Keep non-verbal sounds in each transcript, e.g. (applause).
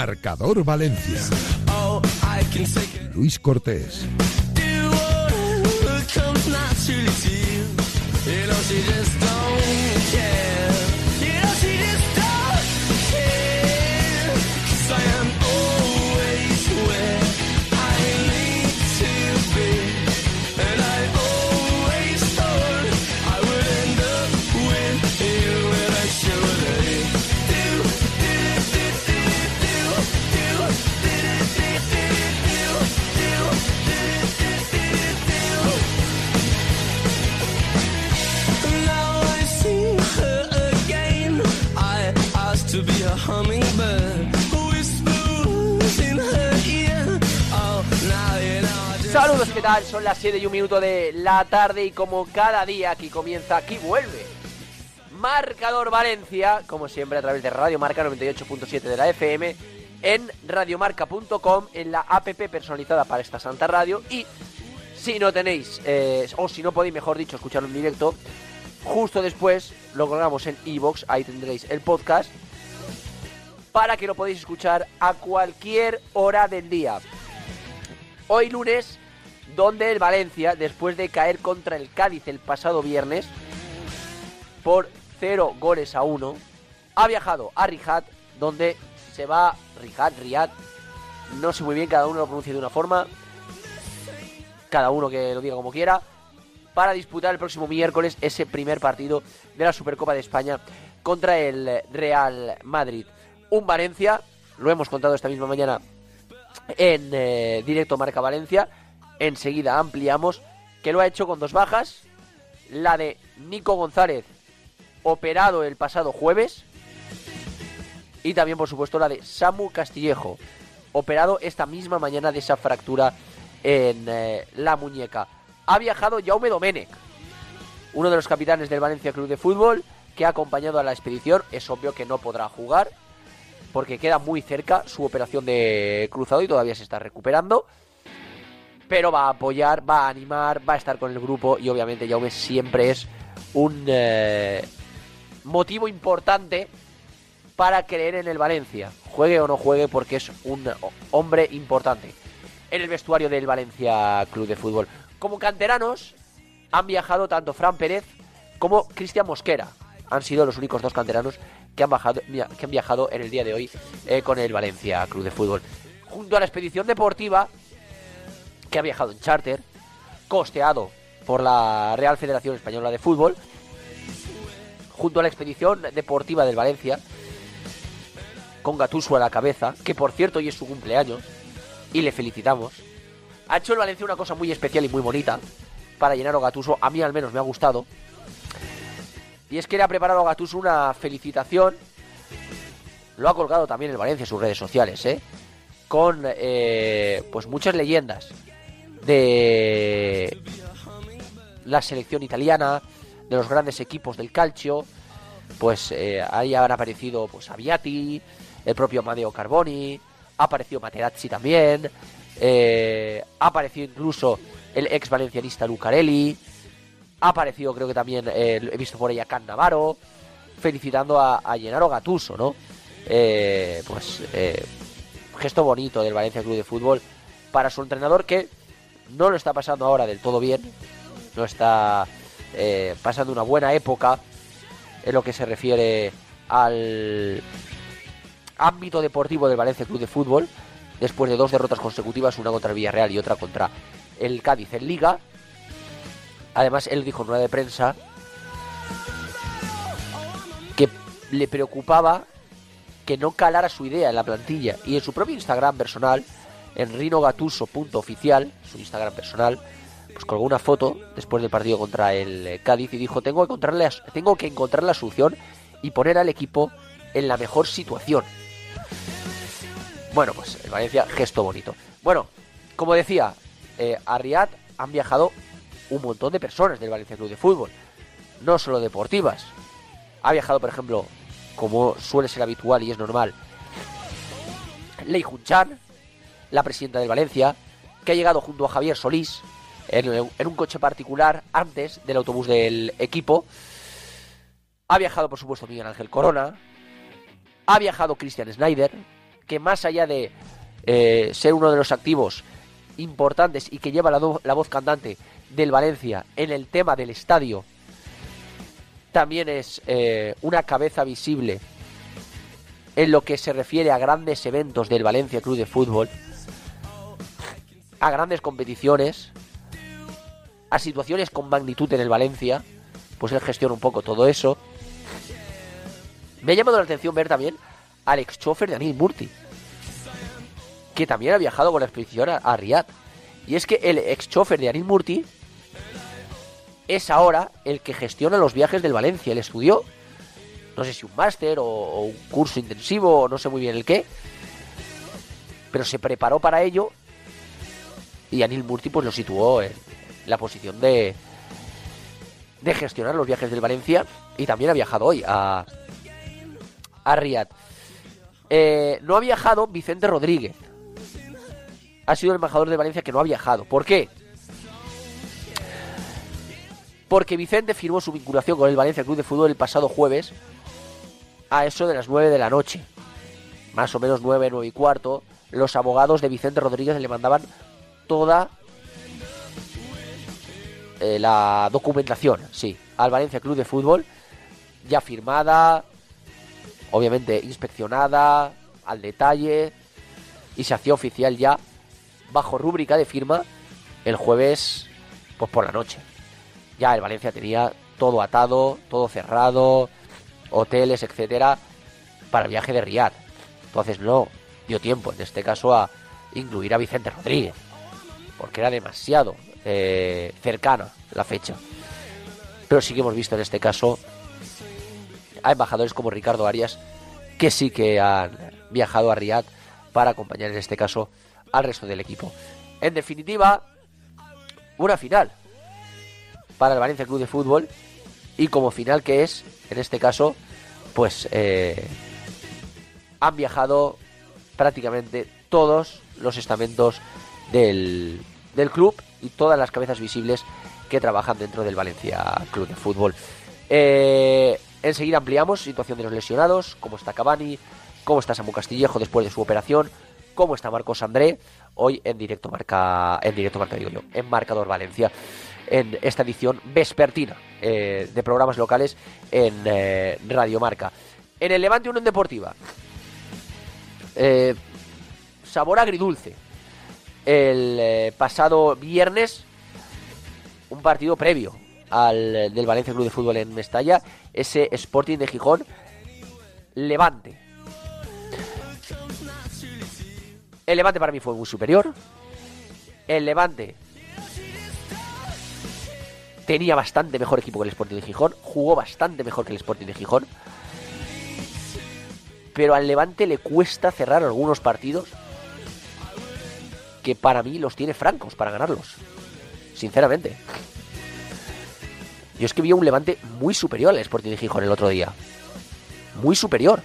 Marcador Valencia. Luis Cortés. ¿Qué tal? Son las 7 y un minuto de la tarde y como cada día aquí comienza, aquí vuelve. Marcador Valencia, como siempre a través de Radio Marca 98.7 de la FM, en radiomarca.com, en la app personalizada para esta santa radio y si no tenéis, eh, o si no podéis, mejor dicho, escucharlo en directo, justo después lo colgamos en iVoox, ahí tendréis el podcast, para que lo podáis escuchar a cualquier hora del día. Hoy lunes, donde el Valencia, después de caer contra el Cádiz el pasado viernes, por 0 goles a 1, ha viajado a Riyadh, donde se va Riyadh, Riyadh, no sé muy bien, cada uno lo pronuncia de una forma, cada uno que lo diga como quiera, para disputar el próximo miércoles ese primer partido de la Supercopa de España contra el Real Madrid. Un Valencia, lo hemos contado esta misma mañana en eh, directo Marca Valencia, enseguida ampliamos, que lo ha hecho con dos bajas, la de Nico González, operado el pasado jueves, y también por supuesto la de Samu Castillejo, operado esta misma mañana de esa fractura en eh, la muñeca. Ha viajado Jaume Domenech, uno de los capitanes del Valencia Club de Fútbol, que ha acompañado a la expedición. Es obvio que no podrá jugar, porque queda muy cerca su operación de cruzado y todavía se está recuperando. Pero va a apoyar, va a animar, va a estar con el grupo y obviamente Jaume siempre es un eh, motivo importante para creer en el Valencia. Juegue o no juegue porque es un hombre importante en el vestuario del Valencia Club de Fútbol. Como canteranos han viajado tanto Fran Pérez como Cristian Mosquera. Han sido los únicos dos canteranos que han, viajado en el día de hoy eh, con el Valencia Club de Fútbol. Junto a la expedición deportiva que ha viajado en charter, costeado por la Real Federación Española de Fútbol, junto a la expedición deportiva del Valencia, con Gatuso a la cabeza, que por cierto hoy es su cumpleaños, y le felicitamos. Ha hecho el Valencia una cosa muy especial y muy bonita para llenar a Gatuso, a mí al menos me ha gustado. Y es que le ha preparado a Gatuso una felicitación. Lo ha colgado también el Valencia en sus redes sociales, ¿eh? Con eh, pues muchas leyendas de la selección italiana, de los grandes equipos del calcio. Pues eh, ahí han aparecido pues Aviati, el propio Amadeo Carboni, ha aparecido Materazzi también, eh, ha aparecido incluso el ex valencianista Lucarelli, ha aparecido creo que también, eh, he visto por ahí a Can Navarro, felicitando a, a Gennaro Gattuso, ¿no? Eh, pues gesto bonito del Valencia Club de Fútbol para su entrenador que no lo está pasando ahora del todo bien, no está pasando una buena época en lo que se refiere al ámbito deportivo del Valencia Club de Fútbol, después de dos derrotas consecutivas, una contra el Villarreal y otra contra el Cádiz en Liga. Además, él dijo en rueda de prensa que le preocupaba que no calara su idea en la plantilla y en su propio Instagram personal, en rinogatuso.oficial, su Instagram personal, pues colgó una foto después del partido contra el Cádiz y dijo, tengo que encontrarle, tengo que encontrar la solución y poner al equipo en la mejor situación. Bueno, pues el Valencia, gesto bonito. Bueno, como decía, eh, a Riyadh han viajado un montón de personas del Valencia Club de Fútbol, no solo deportivas. Ha viajado, por ejemplo, como suele ser habitual y es normal, Lei Junchan, la presidenta del Valencia, que ha llegado junto a Javier Solís en, un coche particular antes del autobús del equipo. Ha viajado, por supuesto, Miguel Ángel Corona. Ha viajado Christian Snyder, que más allá de eh, ser uno de los activos importantes y que lleva la, la voz cantante del Valencia en el tema del estadio, también es eh, una cabeza visible en lo que se refiere a grandes eventos del Valencia Club de Fútbol, a grandes competiciones, a situaciones con magnitud en el Valencia, pues él gestiona un poco todo eso. Me ha llamado la atención ver también al ex chofer de Anil Murti, que también ha viajado con la expedición a, a Riyadh. Y es que el ex chofer de Anil Murti es ahora el que gestiona los viajes del Valencia. Él estudió, no sé si un máster o, un curso intensivo o no sé muy bien el qué, pero se preparó para ello y Anil Murti pues lo situó en la posición de, de gestionar los viajes del Valencia y también ha viajado hoy a, a Riyadh. Eh, no ha viajado Vicente Rodríguez. Ha sido el embajador de Valencia que no ha viajado. ¿Por qué? porque Vicente firmó su vinculación con el Valencia Club de Fútbol el pasado jueves a eso de las 9 de la noche. Más o menos 9, 9 y cuarto. Los abogados de Vicente Rodríguez le mandaban toda eh, la documentación, sí, al Valencia Club de Fútbol, ya firmada, obviamente inspeccionada, al detalle, y se hacía oficial ya bajo rúbrica de firma el jueves pues por la noche. Ya el Valencia tenía todo atado, todo cerrado, hoteles, etcétera, para el viaje de Riyadh. Entonces no dio tiempo, en este caso, a incluir a Vicente Rodríguez, porque era demasiado eh, cercana la fecha. Pero sí que hemos visto en este caso a embajadores como Ricardo Arias, que sí que han viajado a Riyadh para acompañar en este caso al resto del equipo. En definitiva, una final para el Valencia Club de Fútbol y como final que es, en este caso, pues eh, han viajado prácticamente todos los estamentos del, del club y todas las cabezas visibles que trabajan dentro del Valencia Club de Fútbol. Eh, enseguida ampliamos situación de los lesionados, cómo está Cavani, cómo está Samu Castillejo después de su operación, cómo está Marcos André, hoy en directo marca, en directo marca digo yo, en marcador Valencia en esta edición vespertina eh, de programas locales en eh, Radio Marca. En el Levante Unión Deportiva, sabor agridulce. El pasado viernes, un partido previo al del Valencia Club de Fútbol en Mestalla, ese Sporting de Gijón, Levante. El Levante para mí fue muy superior. El Levante tenía bastante mejor equipo que el Sporting de Gijón, jugó bastante mejor que el Sporting de Gijón. Pero al Levante le cuesta cerrar algunos partidos que para mí los tiene francos para ganarlos. Sinceramente. Yo es que vi un Levante muy superior al Sporting de Gijón el otro día. Muy superior.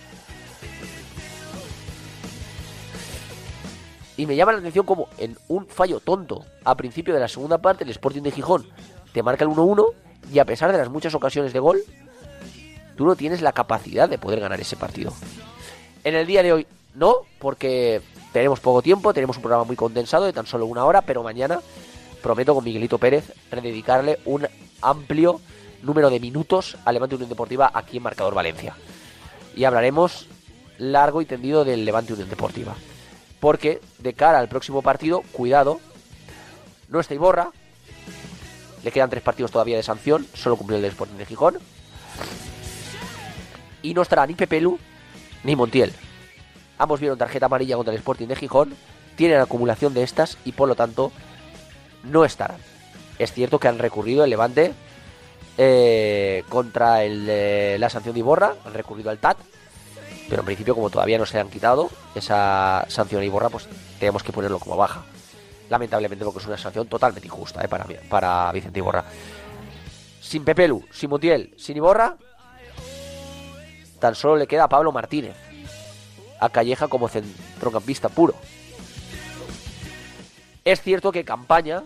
Y me llama la atención como en un fallo tonto a principio de la segunda parte el Sporting de Gijón te marca el 1-1 y a pesar de las muchas ocasiones de gol, tú no tienes la capacidad de poder ganar ese partido. En el día de hoy no, porque tenemos poco tiempo, tenemos un programa muy condensado de tan solo una hora, pero mañana prometo con Miguelito Pérez rededicarle un amplio número de minutos a Levante Unión Deportiva aquí en Marcador Valencia. Y hablaremos largo y tendido del Levante Unión Deportiva. Porque de cara al próximo partido, cuidado, no está Iborra, le quedan tres partidos todavía de sanción, solo cumplió el de Sporting de Gijón. Y no estará ni Pepelu ni Montiel. Ambos vieron tarjeta amarilla contra el Sporting de Gijón, tienen acumulación de estas y por lo tanto no estarán. Es cierto que han recurrido el Levante eh, contra el, la sanción de Iborra, han recurrido al TAT, pero en principio como todavía no se han quitado esa sanción de Iborra, pues tenemos que ponerlo como baja lamentablemente porque es una sanción totalmente injusta eh, para, para Vicente Iborra. Sin Pepelu, sin Mutiel, sin Iborra, tan solo le queda a Pablo Martínez, a Calleja como centrocampista puro. Es cierto que Campaña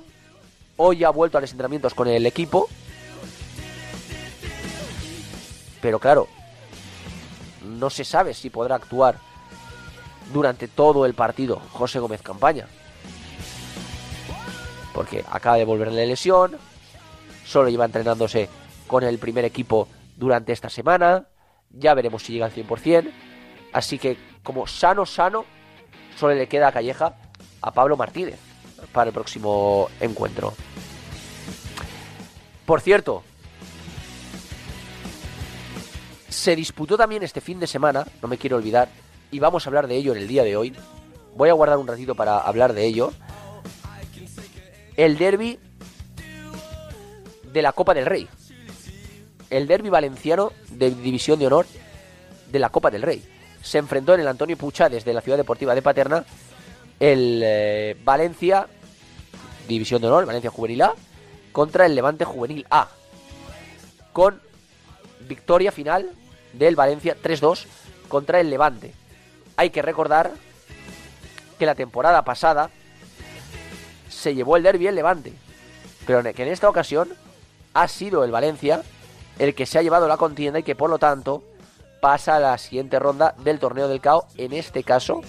hoy ha vuelto a los entrenamientos con el equipo, pero claro, no se sabe si podrá actuar durante todo el partido José Gómez Campaña. Porque acaba de volver de lesión, solo lleva entrenándose con el primer equipo durante esta semana, ya veremos si llega al 100%, así que como sano, sano, solo le queda a Calleja a Pablo Martínez para el próximo encuentro. Por cierto, se disputó también este fin de semana, no me quiero olvidar, y vamos a hablar de ello en el día de hoy. Voy a guardar un ratito para hablar de ello. El derby de la Copa del Rey. El derby valenciano de División de Honor de la Copa del Rey. Se enfrentó en el Antonio Pucha desde la Ciudad Deportiva de Paterna el eh, Valencia División de Honor, Valencia Juvenil A, contra el Levante Juvenil A. Con victoria final del Valencia 3-2 contra el Levante. Hay que recordar que la temporada pasada se llevó el derby el Levante, pero que en esta ocasión ha sido el Valencia el que se ha llevado la contienda y que por lo tanto pasa a la siguiente ronda del torneo del CAO, en este caso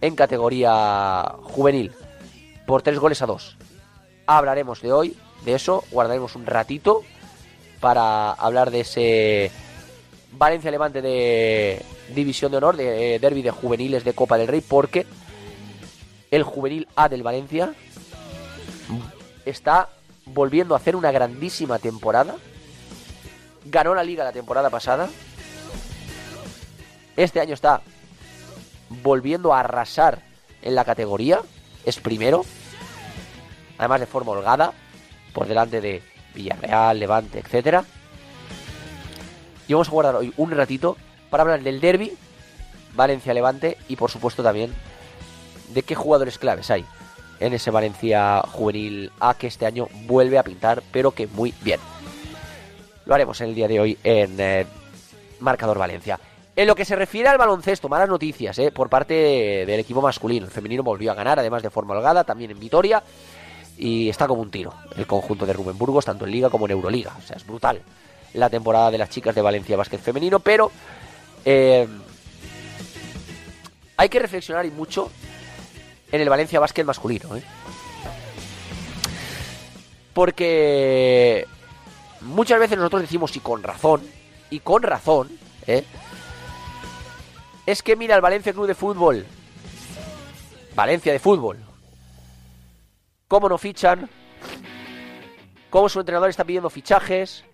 en categoría juvenil, por tres goles a dos. Hablaremos de hoy, de eso, guardaremos un ratito para hablar de ese Valencia Levante de División de Honor, de eh, Derby de Juveniles de Copa del Rey, porque el juvenil A del Valencia está volviendo a hacer una grandísima temporada. Ganó la liga la temporada pasada. Este año está volviendo a arrasar en la categoría. Es primero. Además de forma holgada. Por delante de Villarreal, Levante, etcétera. Y vamos a guardar hoy un ratito para hablar del derby Valencia-Levante y por supuesto también de qué jugadores claves hay en ese Valencia juvenil A que este año vuelve a pintar, pero que muy bien. Lo haremos en el día de hoy en eh, Marcador Valencia. En lo que se refiere al baloncesto, malas noticias eh, por parte del equipo masculino. El femenino volvió a ganar, además de forma holgada, también en Vitoria. Y está como un tiro el conjunto de Rubén Burgos, tanto en Liga como en Euroliga. O sea, es brutal la temporada de las chicas de Valencia Básquet Femenino, pero eh, hay que reflexionar y mucho en el Valencia Básquet masculino. ¿eh? Porque muchas veces nosotros decimos, y con razón, y con razón, ¿eh? Es que mira el Valencia Club de Fútbol, Valencia de Fútbol, cómo no fichan, cómo su entrenador está pidiendo fichajes,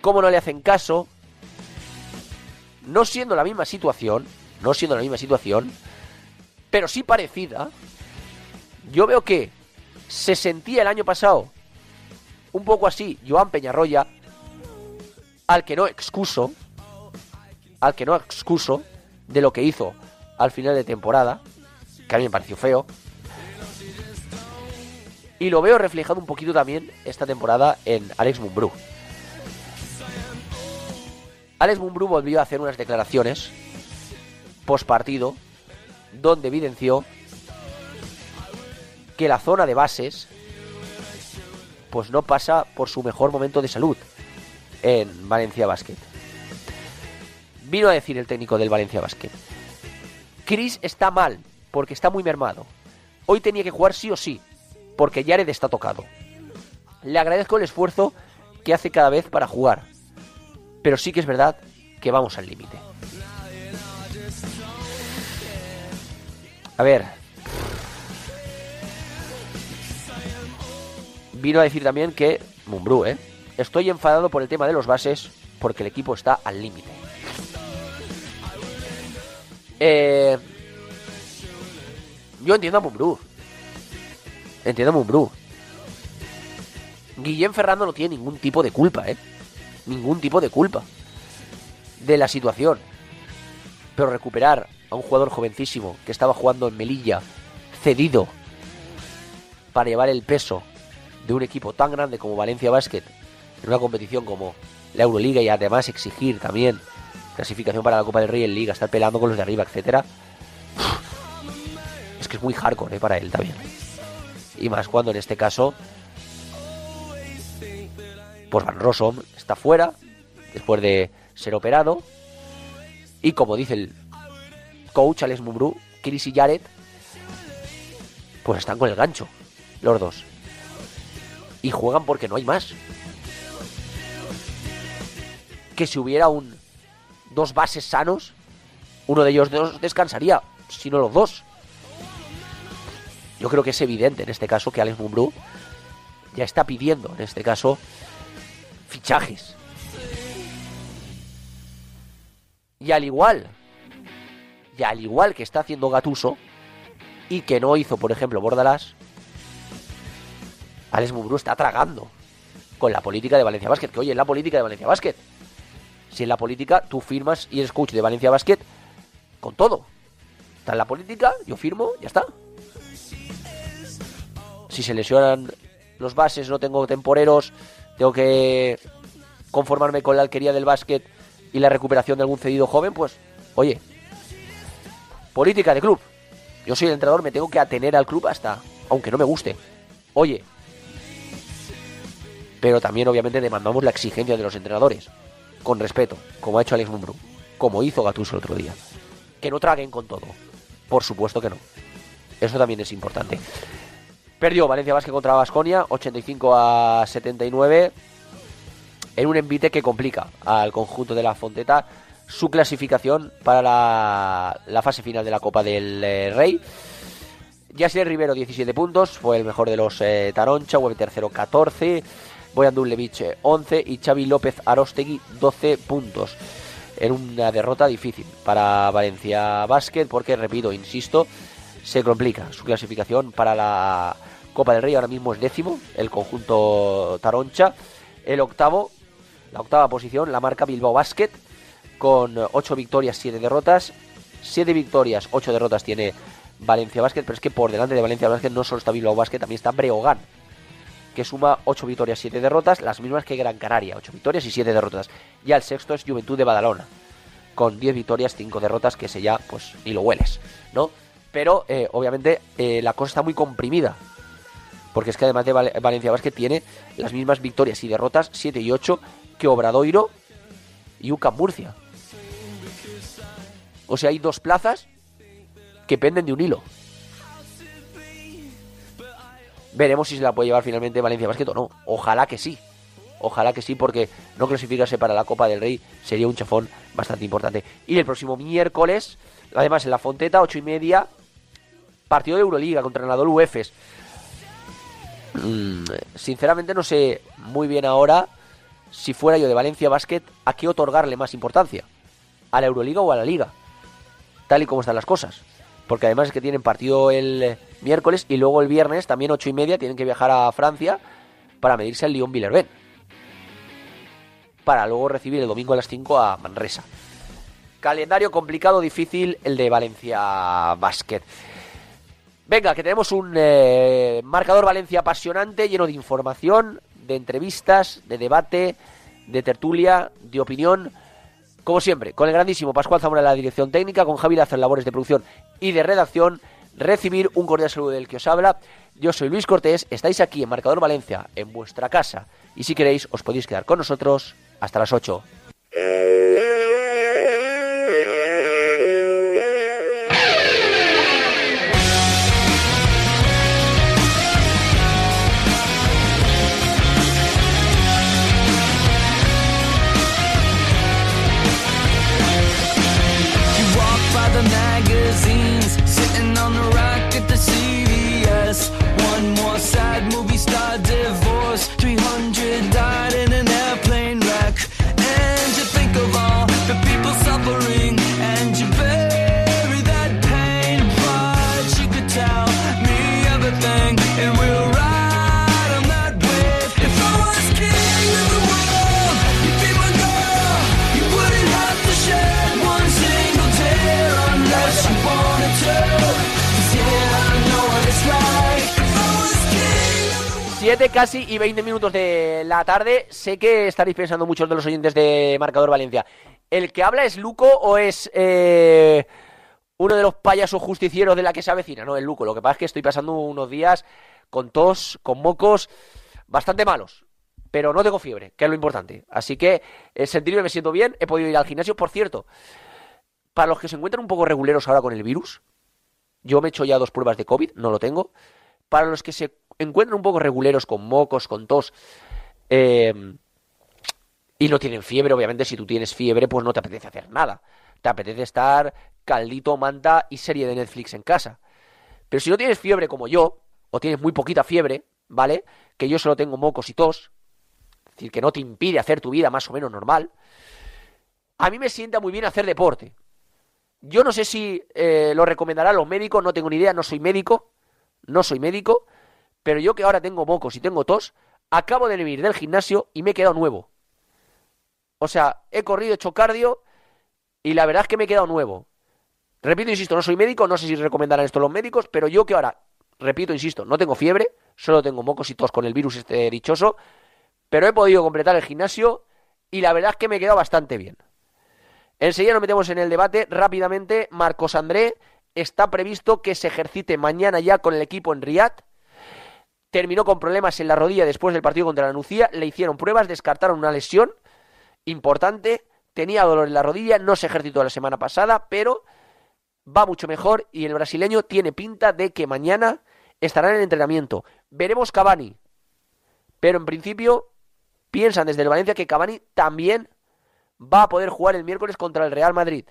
cómo no le hacen caso, no siendo la misma situación, no siendo la misma situación, pero sí parecida, yo veo que se sentía el año pasado un poco así Joan Peñarroya, al que no excuso, al que no excuso de lo que hizo al final de temporada, que a mí me pareció feo. Y lo veo reflejado un poquito también esta temporada en Alex Mumbrú. Alex Mumbrú volvió a hacer unas declaraciones post partido donde evidenció que la zona de bases pues no pasa por su mejor momento de salud en Valencia Basket. Vino a decir el técnico del Valencia Basket. Chris está mal porque está muy mermado. Hoy tenía que jugar sí o sí porque Jared está tocado. Le agradezco el esfuerzo que hace cada vez para jugar. Pero sí que es verdad que vamos al límite. A ver. Vino a decir también que, Mumbrú, ¿eh? Estoy enfadado por el tema de los bases porque el equipo está al límite. Eh, yo entiendo a Mumbrú. Entiendo a Mumbrú. Guillén Ferrando no tiene ningún tipo de culpa, ¿eh? Ningún tipo de culpa de la situación. Pero recuperar a un jugador jovencísimo que estaba jugando en Melilla, cedido, para llevar el peso de un equipo tan grande como Valencia Basket en una competición como la Euroliga y además exigir también clasificación para la Copa del Rey en Liga, estar peleando con los de arriba, etcétera. Es que es muy hardcore ¿eh? para él también. Y más cuando en este caso, pues Van Rossum está fuera después de ser operado. Y como dice el coach Alex Mumbrú, Chris y Jared, pues están con el gancho, los dos. Y juegan porque no hay más. Que si hubiera un dos bases sanos, uno de ellos dos descansaría, si no los dos. Yo creo que es evidente en este caso que Alex Mumbrú ya está pidiendo, en este caso, fichajes. Y al igual, y al igual que está haciendo Gatuso, y que no hizo, por ejemplo, Bordalás, Alex Mumbrú está tragando con la política de Valencia Basket. Que oye, en la política de Valencia Basket. Si en la política tú firmas y eres coach de Valencia Basket con todo. Está en la política, yo firmo, ya está. Si se lesionan los bases, no tengo temporeros, tengo que conformarme con la alquería del básquet y la recuperación de algún cedido joven, pues, oye, política de club. Yo soy el entrenador, me tengo que atener al club hasta, aunque no me guste. Oye, pero también obviamente demandamos la exigencia de los entrenadores, con respeto, como ha hecho Alex Mumbrú, como hizo Gattuso el otro día. Que no traguen con todo. Por supuesto que no. Eso también es importante. Perdió Valencia Vázquez contra Vasconia, 85 a 79, en un envite que complica al conjunto de la Fonteta su clasificación para la, fase final de la Copa del eh, Rey. Yassier Rivero, 17 puntos, fue el mejor de los eh, Taroncha, Web tercero, 14. Boyan Dulevich, 11. Y Xavi López Arostegui, 12 puntos. En una derrota difícil para Valencia Basket, porque, repito, insisto, se complica su clasificación para la Copa del Rey ahora mismo es décimo, el conjunto Taroncha. El octavo, la octava posición, la marca Bilbao Basket, con 8 victorias, 7 derrotas. 7 victorias, 8 derrotas tiene Valencia Basket, pero es que por delante de Valencia Basket no solo está Bilbao Basket, también está Breogán, que suma 8 victorias, 7 derrotas, las mismas que Gran Canaria, 8 victorias y 7 derrotas. Ya el sexto es Juventud de Badalona, con 10 victorias, 5 derrotas, que se ya, pues, ni lo hueles, ¿no? Pero, eh, obviamente, eh, la cosa está muy comprimida porque es que además de Valencia Basket tiene las mismas victorias y derrotas, 7 y 8, que Obradoiro y UCAM Murcia. O sea, hay dos plazas que penden de un hilo. Veremos si se la puede llevar finalmente Valencia Basket o no. Ojalá que sí. Ojalá que sí, porque no clasificarse para la Copa del Rey sería un chafón bastante importante. Y el próximo miércoles, además en la Fonteta, 8 y media, partido de Euroliga contra el Anadolu Efes. Mm, sinceramente no sé muy bien ahora si fuera yo de Valencia Basket a qué otorgarle más importancia, a la Euroliga o a la Liga, tal y como están las cosas. Porque además es que tienen partido el miércoles y luego el viernes, también ocho y media, tienen que viajar a Francia para medirse al Lyon Villerben. Para luego recibir el domingo a las 5 a Manresa. Calendario complicado, difícil el de Valencia Basket. Venga, que tenemos un eh, marcador Valencia apasionante, lleno de información, de entrevistas, de debate, de tertulia, de opinión. Como siempre, con el grandísimo Pascual Zamora en la dirección técnica, con Javi Lazo en labores de producción y de redacción, recibir un cordial saludo del que os habla. Yo soy Luis Cortés, estáis aquí en Marcador Valencia, en vuestra casa, y si queréis os podéis quedar con nosotros hasta las 8. Casi y 20 minutos de la tarde. Sé que estaréis pensando muchos de los oyentes de Marcador Valencia. ¿El que habla es Luco o es eh, uno de los payasos justicieros de la que se avecina? No, es Luco. Lo que pasa es que estoy pasando unos días con tos, con mocos, bastante malos. Pero no tengo fiebre, que es lo importante. Así que el sentirme me siento bien. He podido ir al gimnasio. Por cierto, para los que se encuentran un poco reguleros ahora con el virus, Yo me he hecho ya dos pruebas de COVID, no lo tengo. Para los que se encuentran un poco reguleros con mocos, con tos, eh, y no tienen fiebre, obviamente si tú tienes fiebre, pues no te apetece hacer nada. Te apetece estar caldito, manta y serie de Netflix en casa. Pero si no tienes fiebre como yo, o tienes muy poquita fiebre, ¿vale? Que yo solo tengo mocos y tos, es decir, que no te impide hacer tu vida más o menos normal, a mí me sienta muy bien hacer deporte. Yo no sé si eh, lo recomendarán los médicos, no tengo ni idea, no soy médico, no soy médico, pero yo que ahora tengo mocos y tengo tos, acabo de venir del gimnasio y me he quedado nuevo. O sea, he corrido, he hecho cardio y la verdad es que me he quedado nuevo. Repito, insisto, no soy médico, no sé si recomendarán esto los médicos, pero yo que ahora, repito, insisto, no tengo fiebre, solo tengo mocos y tos con el virus este dichoso, pero he podido completar el gimnasio y la verdad es que me he quedado bastante bien. Enseguida nos metemos en el debate rápidamente. Marcos André está previsto que se ejercite mañana ya con el equipo en Riyadh. Terminó con problemas en la rodilla después del partido contra la Nucía. Le hicieron pruebas, descartaron una lesión importante. Tenía dolor en la rodilla, no se ejercitó la semana pasada, pero va mucho mejor y el brasileño tiene pinta de que mañana estará en el entrenamiento. Veremos Cavani, pero en principio piensan desde el Valencia que Cavani también va a poder jugar el miércoles contra el Real Madrid.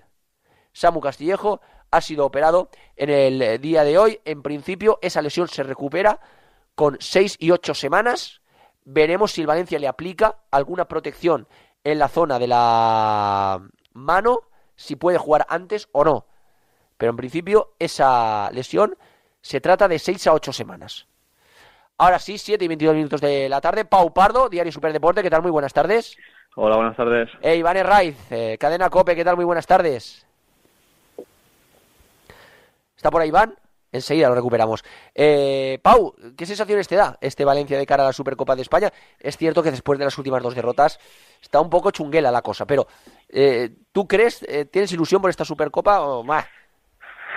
Samu Castillejo ha sido operado en el eh, día de hoy. En principio, esa lesión se recupera con 6 y 8 semanas. Veremos si el Valencia le aplica alguna protección en la zona de la mano, si puede jugar antes o no. Pero en principio, esa lesión se trata de 6 a 8 semanas. Ahora sí, 7 y 22 minutos de la tarde. Pau Pardo, Diario Superdeporte, ¿qué tal? Muy buenas tardes. Hola, buenas tardes. Eh, Iván Herraiz, eh, Cadena Cope, ¿qué tal? Muy buenas tardes. ¿Está por ahí Iván? Enseguida lo recuperamos. Eh, Pau, ¿qué sensaciones te da este Valencia de cara a la Supercopa de España? Es cierto que después de las últimas dos derrotas está un poco chunguela la cosa, pero eh, ¿tú crees, eh, tienes ilusión por esta Supercopa o más?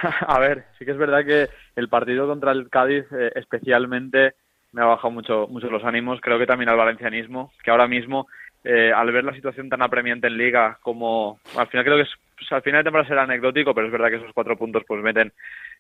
(laughs) A ver, sí que es verdad que el partido contra el Cádiz eh, especialmente me ha bajado mucho, mucho los ánimos. Creo que también al valencianismo, que ahora mismo, eh, al ver la situación tan apremiante en Liga, como al final creo que es, al final de temporada será anecdótico, pero es verdad que esos cuatro puntos pues meten,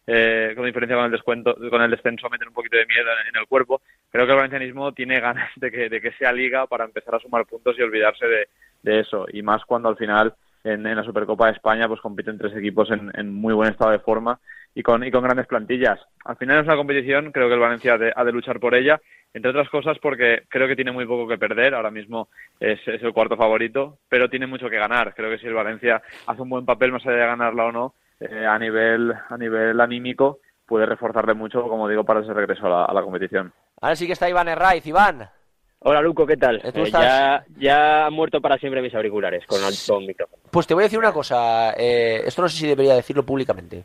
eh, con diferencia con el descuento, con el descenso, meten un poquito de miedo en, en el cuerpo. Creo que el valencianismo tiene ganas de que, de que sea Liga para empezar a sumar puntos y olvidarse de, de eso. Y más cuando al final en, en, la Supercopa de España pues compiten tres equipos en, en, muy buen estado de forma y con, y con grandes plantillas. Al final es una competición, creo que el Valencia ha de, ha de luchar por ella, entre otras cosas porque creo que tiene muy poco que perder, ahora mismo es, es, el cuarto favorito, pero tiene mucho que ganar. Creo que si el Valencia hace un buen papel, más allá de ganarla o no, eh, a, nivel, a nivel anímico, puede reforzarle mucho, como digo, para ese regreso a la, a la competición. Ahora sí que está Iván Herraiz. Iván. Hola Luco, ¿qué tal? Eh, ya, ya han muerto para siempre mis auriculares con alto micrófono. Pues te voy a decir una cosa, eh, esto no sé si debería decirlo públicamente.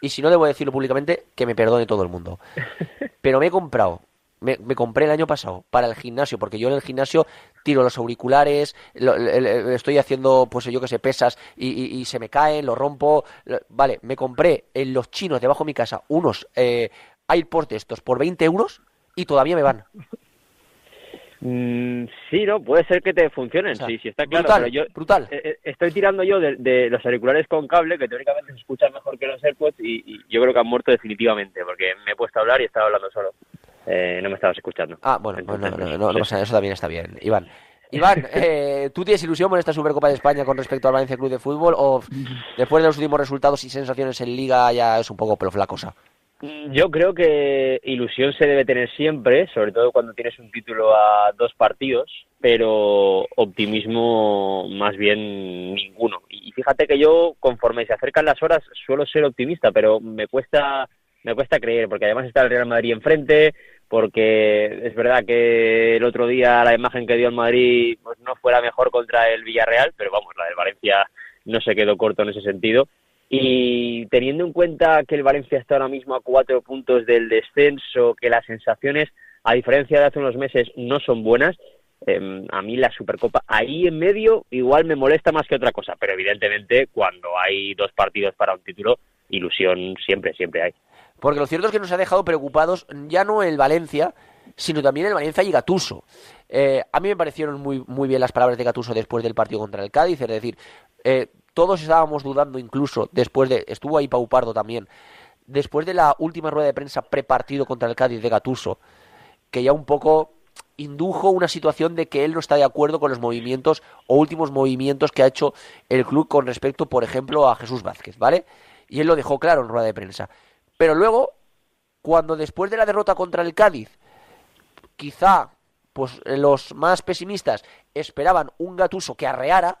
Y si no debo decirlo públicamente, que me perdone todo el mundo. (laughs) Pero me he comprado, me, me, compré el año pasado para el gimnasio, porque yo en el gimnasio tiro los auriculares, lo, estoy haciendo, pues yo que sé, pesas y, y, y, se me caen, lo rompo. Vale, me compré en los chinos debajo de mi casa unos eh, AirPods estos por 20 euros y todavía me van. Mm, sí, no, puede ser que te funcionen, o sea, sí, sí, está claro. Brutal, pero yo brutal. Eh, eh, estoy tirando yo de, de, los auriculares con cable, que teóricamente se escuchan mejor que los AirPods, y, y, yo creo que han muerto definitivamente, porque me he puesto a hablar y estaba hablando solo. Eh, no me estabas escuchando. Ah, bueno, Entonces, no, no, no, no, pasa eso también está bien. Iván, Iván, (laughs) eh, ¿tú tienes ilusión por esta Supercopa de España con respecto al Valencia Club de Fútbol o después de los últimos resultados y sensaciones en Liga ya es un poco pero la cosa? Yo creo que ilusión se debe tener siempre, sobre todo cuando tienes un título a dos partidos, pero optimismo más bien ninguno. Y fíjate que yo, conforme se acercan las horas, suelo ser optimista, pero me cuesta, me cuesta creer, porque además está el Real Madrid enfrente, porque es verdad que el otro día la imagen que dio el Madrid pues no fue la mejor contra el Villarreal, pero vamos, la del Valencia no se quedó corto en ese sentido y teniendo en cuenta que el Valencia está ahora mismo a cuatro puntos del descenso, que las sensaciones, a diferencia de hace unos meses, no son buenas, eh, a mí la Supercopa ahí en medio igual me molesta más que otra cosa, pero evidentemente cuando hay dos partidos para un título, ilusión siempre, siempre hay. Porque lo cierto es que nos ha dejado preocupados ya no el Valencia, sino también el Valencia y Gatuso. Eh, a mí me parecieron muy, muy bien las palabras de Gatuso después del partido contra el Cádiz, es decir, eh, todos estábamos dudando incluso después de, estuvo ahí Pau Pardo también, después de la última rueda de prensa prepartido contra el Cádiz de Gatuso, que ya un poco indujo una situación de que él no está de acuerdo con los movimientos o últimos movimientos que ha hecho el club con respecto, por ejemplo, a Jesús Vázquez, ¿vale? Y él lo dejó claro en rueda de prensa. Pero luego, cuando después de la derrota contra el Cádiz, quizá pues los más pesimistas esperaban un Gatuso que arreara,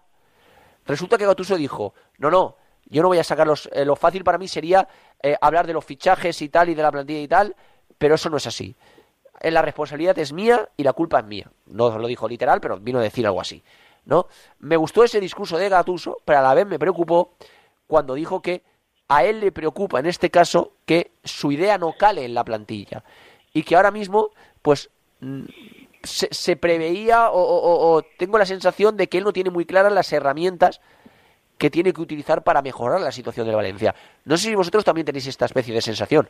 resulta que Gatuso dijo, no, no, yo no voy a sacar los, eh, lo fácil para mí sería eh, hablar de los fichajes y tal y de la plantilla y tal, pero eso no es así. Eh, la responsabilidad es mía y la culpa es mía. No lo dijo literal, pero vino a decir algo así. ¿no? Me gustó ese discurso de Gatuso, pero a la vez me preocupó cuando dijo que a él le preocupa en este caso que su idea no cale en la plantilla y que ahora mismo pues mm, se, preveía o, tengo la sensación de que él no tiene muy claras las herramientas que tiene que utilizar para mejorar la situación de Valencia. No sé si vosotros también tenéis esta especie de sensación.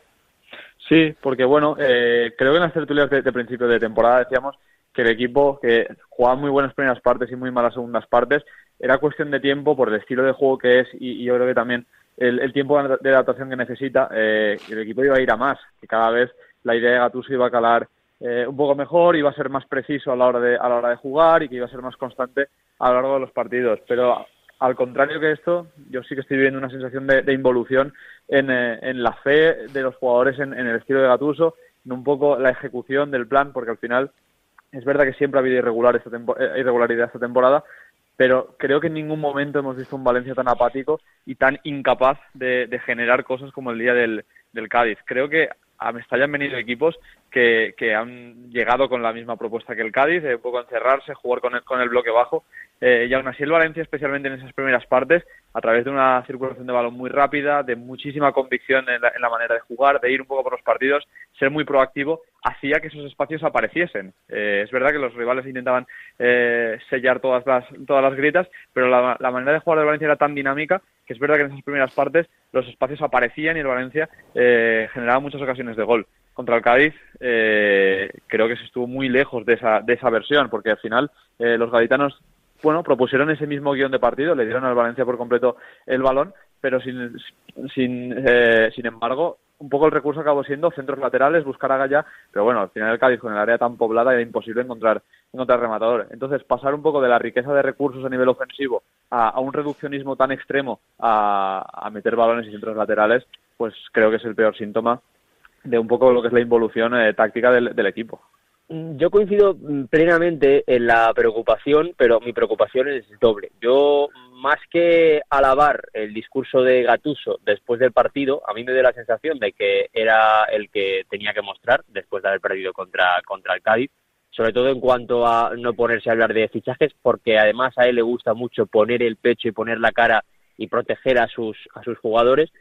Sí, porque bueno, eh, creo que en las tertulias de, principio de temporada decíamos que el equipo que jugaba muy buenas primeras partes y muy malas segundas partes era cuestión de tiempo por el estilo de juego que es y, yo creo que también el, tiempo de adaptación que necesita, eh, el equipo iba a ir a más, que cada vez la idea de Gattuso iba a calar eh, un poco mejor, iba a ser más preciso a la hora de a la hora de jugar y que iba a ser más constante a lo largo de los partidos. Pero al contrario que esto, yo sí que estoy viviendo una sensación de, involución en, eh, en, la fe de los jugadores en, el estilo de Gatuso, en un poco la ejecución del plan, porque al final es verdad que siempre ha habido irregular esta eh, irregularidad esta temporada, pero creo que en ningún momento hemos visto un Valencia tan apático y tan incapaz de, generar cosas como el día del, del Cádiz. Creo que a Mestalla han venido equipos que, que, han llegado con la misma propuesta que el Cádiz, de un poco encerrarse, jugar con el, con el bloque bajo. Eh, y aún así el Valencia, especialmente en esas primeras partes, a través de una circulación de balón muy rápida, de muchísima convicción en la, manera de jugar, de ir un poco por los partidos, ser muy proactivo, hacía que esos espacios apareciesen. Eh, es verdad que los rivales intentaban eh, sellar todas las, todas las grietas, pero la, la manera de jugar del Valencia era tan dinámica que es verdad que en esas primeras partes los espacios aparecían y el Valencia eh, generaba muchas ocasiones de gol. Contra el Cádiz eh, creo que se estuvo muy lejos de esa, de esa versión, porque al final eh, los gaditanos bueno, propusieron ese mismo guion de partido, le dieron al Valencia por completo el balón, pero sin, sin, sin embargo un poco el recurso acabó siendo centros laterales, buscar a Gaya, pero bueno, al final el Cádiz con el área tan poblada era imposible encontrar, encontrar rematador. Entonces, pasar un poco de la riqueza de recursos a nivel ofensivo a, un reduccionismo tan extremo a, meter balones y centros laterales, pues creo que es el peor síntoma de un poco lo que es la involución eh, táctica del equipo. Yo coincido plenamente en la preocupación, pero mi preocupación es doble. Yo, más que alabar el discurso de Gatuso después del partido, a mí me dio la sensación de que era el que tenía que mostrar después de haber perdido contra, contra el Cádiz, sobre todo en cuanto a no ponerse a hablar de fichajes, porque además a él le gusta mucho poner el pecho y poner la cara y proteger a sus, a sus jugadores,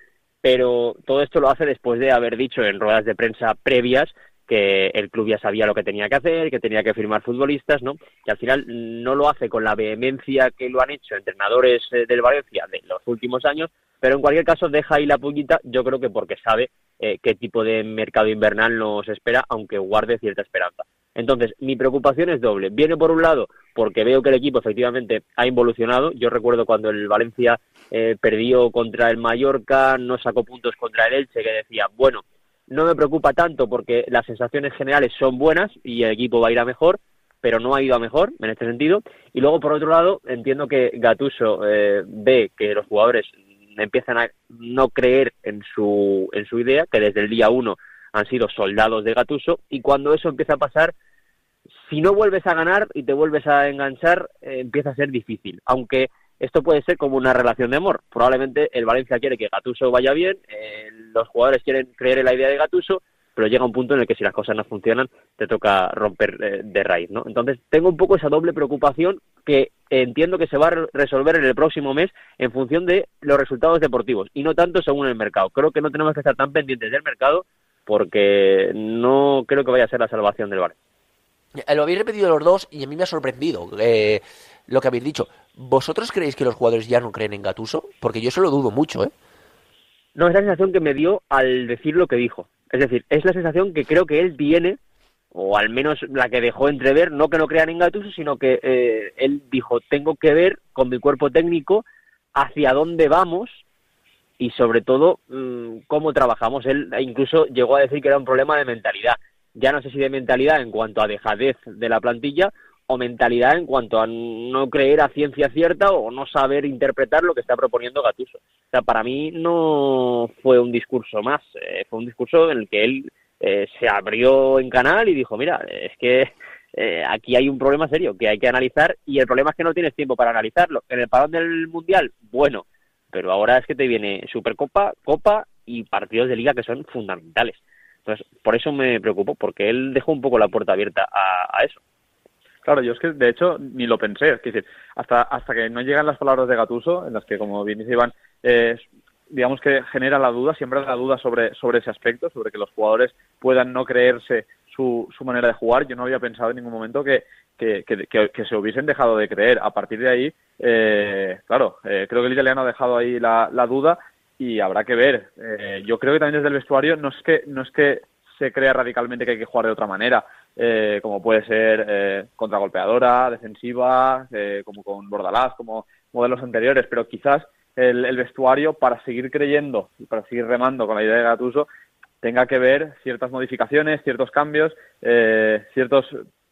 pero todo esto lo hace después de haber dicho en ruedas de prensa previas que el club ya sabía lo que tenía que hacer, que tenía que firmar futbolistas, ¿no? Que al final no lo hace con la vehemencia que lo han hecho entrenadores eh, del Valencia de los últimos años, pero en cualquier caso deja ahí la puñita, yo creo que porque sabe eh, qué tipo de mercado invernal nos espera, aunque guarde cierta esperanza. Entonces, mi preocupación es doble. Viene por un lado porque veo que el equipo efectivamente ha involucionado. Yo recuerdo cuando el Valencia eh, perdió contra el Mallorca, no sacó puntos contra el Elche, que decía, bueno, no me preocupa tanto porque las sensaciones generales son buenas y el equipo va a ir a mejor, pero no ha ido a mejor en este sentido. Y luego, por otro lado, entiendo que Gatuso eh, ve que los jugadores empiezan a no creer en su, en su idea, que desde el día uno han sido soldados de Gatuso, y cuando eso empieza a pasar, si no vuelves a ganar y te vuelves a enganchar, eh, empieza a ser difícil. Aunque esto puede ser como una relación de amor. Probablemente el Valencia quiere que Gatuso vaya bien, eh, los jugadores quieren creer en la idea de Gatuso, pero llega un punto en el que si las cosas no funcionan, te toca romper eh, de raíz, ¿no? Entonces, tengo un poco esa doble preocupación que entiendo que se va a resolver en el próximo mes en función de los resultados deportivos y no tanto según el mercado. Creo que no tenemos que estar tan pendientes del mercado porque no creo que vaya a ser la salvación del Valencia. Eh, lo habéis repetido los dos y a mí me ha sorprendido eh, lo que habéis dicho. ¿Vosotros creéis que los jugadores ya no creen en Gatuso? Porque yo se lo dudo mucho, ¿eh? No, es la sensación que me dio al decir lo que dijo. Es decir, es la sensación que creo que él tiene, o al menos la que dejó entrever, no que no crean en Gatuso, sino que eh, él dijo, tengo que ver con mi cuerpo técnico hacia dónde vamos y sobre todo mm, cómo trabajamos. Él incluso llegó a decir que era un problema de mentalidad. Ya no sé si de mentalidad en cuanto a dejadez de la plantilla o mentalidad en cuanto a no creer a ciencia cierta o no saber interpretar lo que está proponiendo Gatuso. O sea, para mí no fue un discurso más, eh, fue un discurso en el que él eh, se abrió en canal y dijo, mira, es que eh, aquí hay un problema serio que hay que analizar y el problema es que no tienes tiempo para analizarlo. En el parón del Mundial, bueno, pero ahora es que te viene Supercopa, Copa y partidos de liga que son fundamentales. Entonces, por eso me preocupo, porque él dejó un poco la puerta abierta a, eso. Claro, yo es que de hecho ni lo pensé, es decir, hasta, hasta que no llegan las palabras de Gatuso, en las que, como bien dice Iván, eh, digamos que genera la duda, siempre la duda sobre, sobre ese aspecto, sobre que los jugadores puedan no creerse su, su manera de jugar. Yo no había pensado en ningún momento que, que, que, se hubiesen dejado de creer. A partir de ahí, eh, claro, eh, creo que el italiano ha dejado ahí la, la duda y habrá que ver. Eh, yo creo que también desde el vestuario no es que no es que se crea radicalmente que hay que jugar de otra manera, eh, como puede ser eh, contragolpeadora, defensiva, eh, como con Bordalás, como modelos anteriores, pero quizás el, el, vestuario para seguir creyendo y para seguir remando con la idea de Gatuso tenga que ver ciertas modificaciones, ciertos cambios, eh, ciertos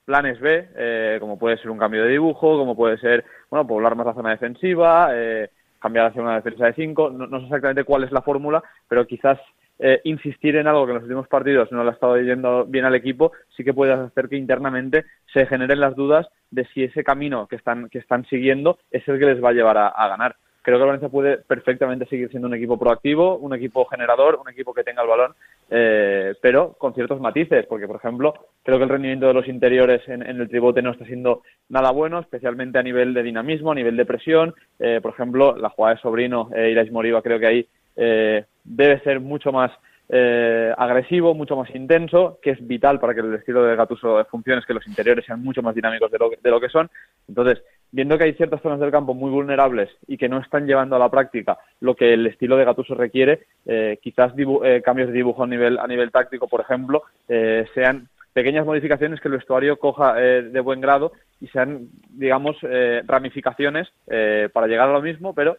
planes B, eh, como puede ser un cambio de dibujo, como puede ser, bueno, poblar más la zona defensiva, eh, cambiar hacia una defensa de 5, no, no, sé exactamente cuál es la fórmula, pero quizás eh, insistir en algo que en los últimos partidos no le ha estado yendo bien al equipo, sí que puede hacer que internamente se generen las dudas de si ese camino que están, que están siguiendo es el que les va a llevar a, ganar creo que Valencia puede perfectamente seguir siendo un equipo proactivo, un equipo generador, un equipo que tenga el balón, eh, pero con ciertos matices, porque por ejemplo creo que el rendimiento de los interiores en, en, el tribote no está siendo nada bueno, especialmente a nivel de dinamismo, a nivel de presión. Eh, por ejemplo, la jugada de Sobrino, eh, Irais Moriba, creo que ahí eh, debe ser mucho más eh, agresivo, mucho más intenso, que es vital para que el estilo de Gatuso funcione, es que los interiores sean mucho más dinámicos de lo, de lo que son. Entonces, viendo que hay ciertas zonas del campo muy vulnerables y que no están llevando a la práctica lo que el estilo de Gatuso requiere, eh, quizás eh, cambios de dibujo a nivel, a nivel táctico, por ejemplo, eh, sean pequeñas modificaciones que el vestuario coja eh, de buen grado y sean, digamos, eh, ramificaciones para llegar a lo mismo, pero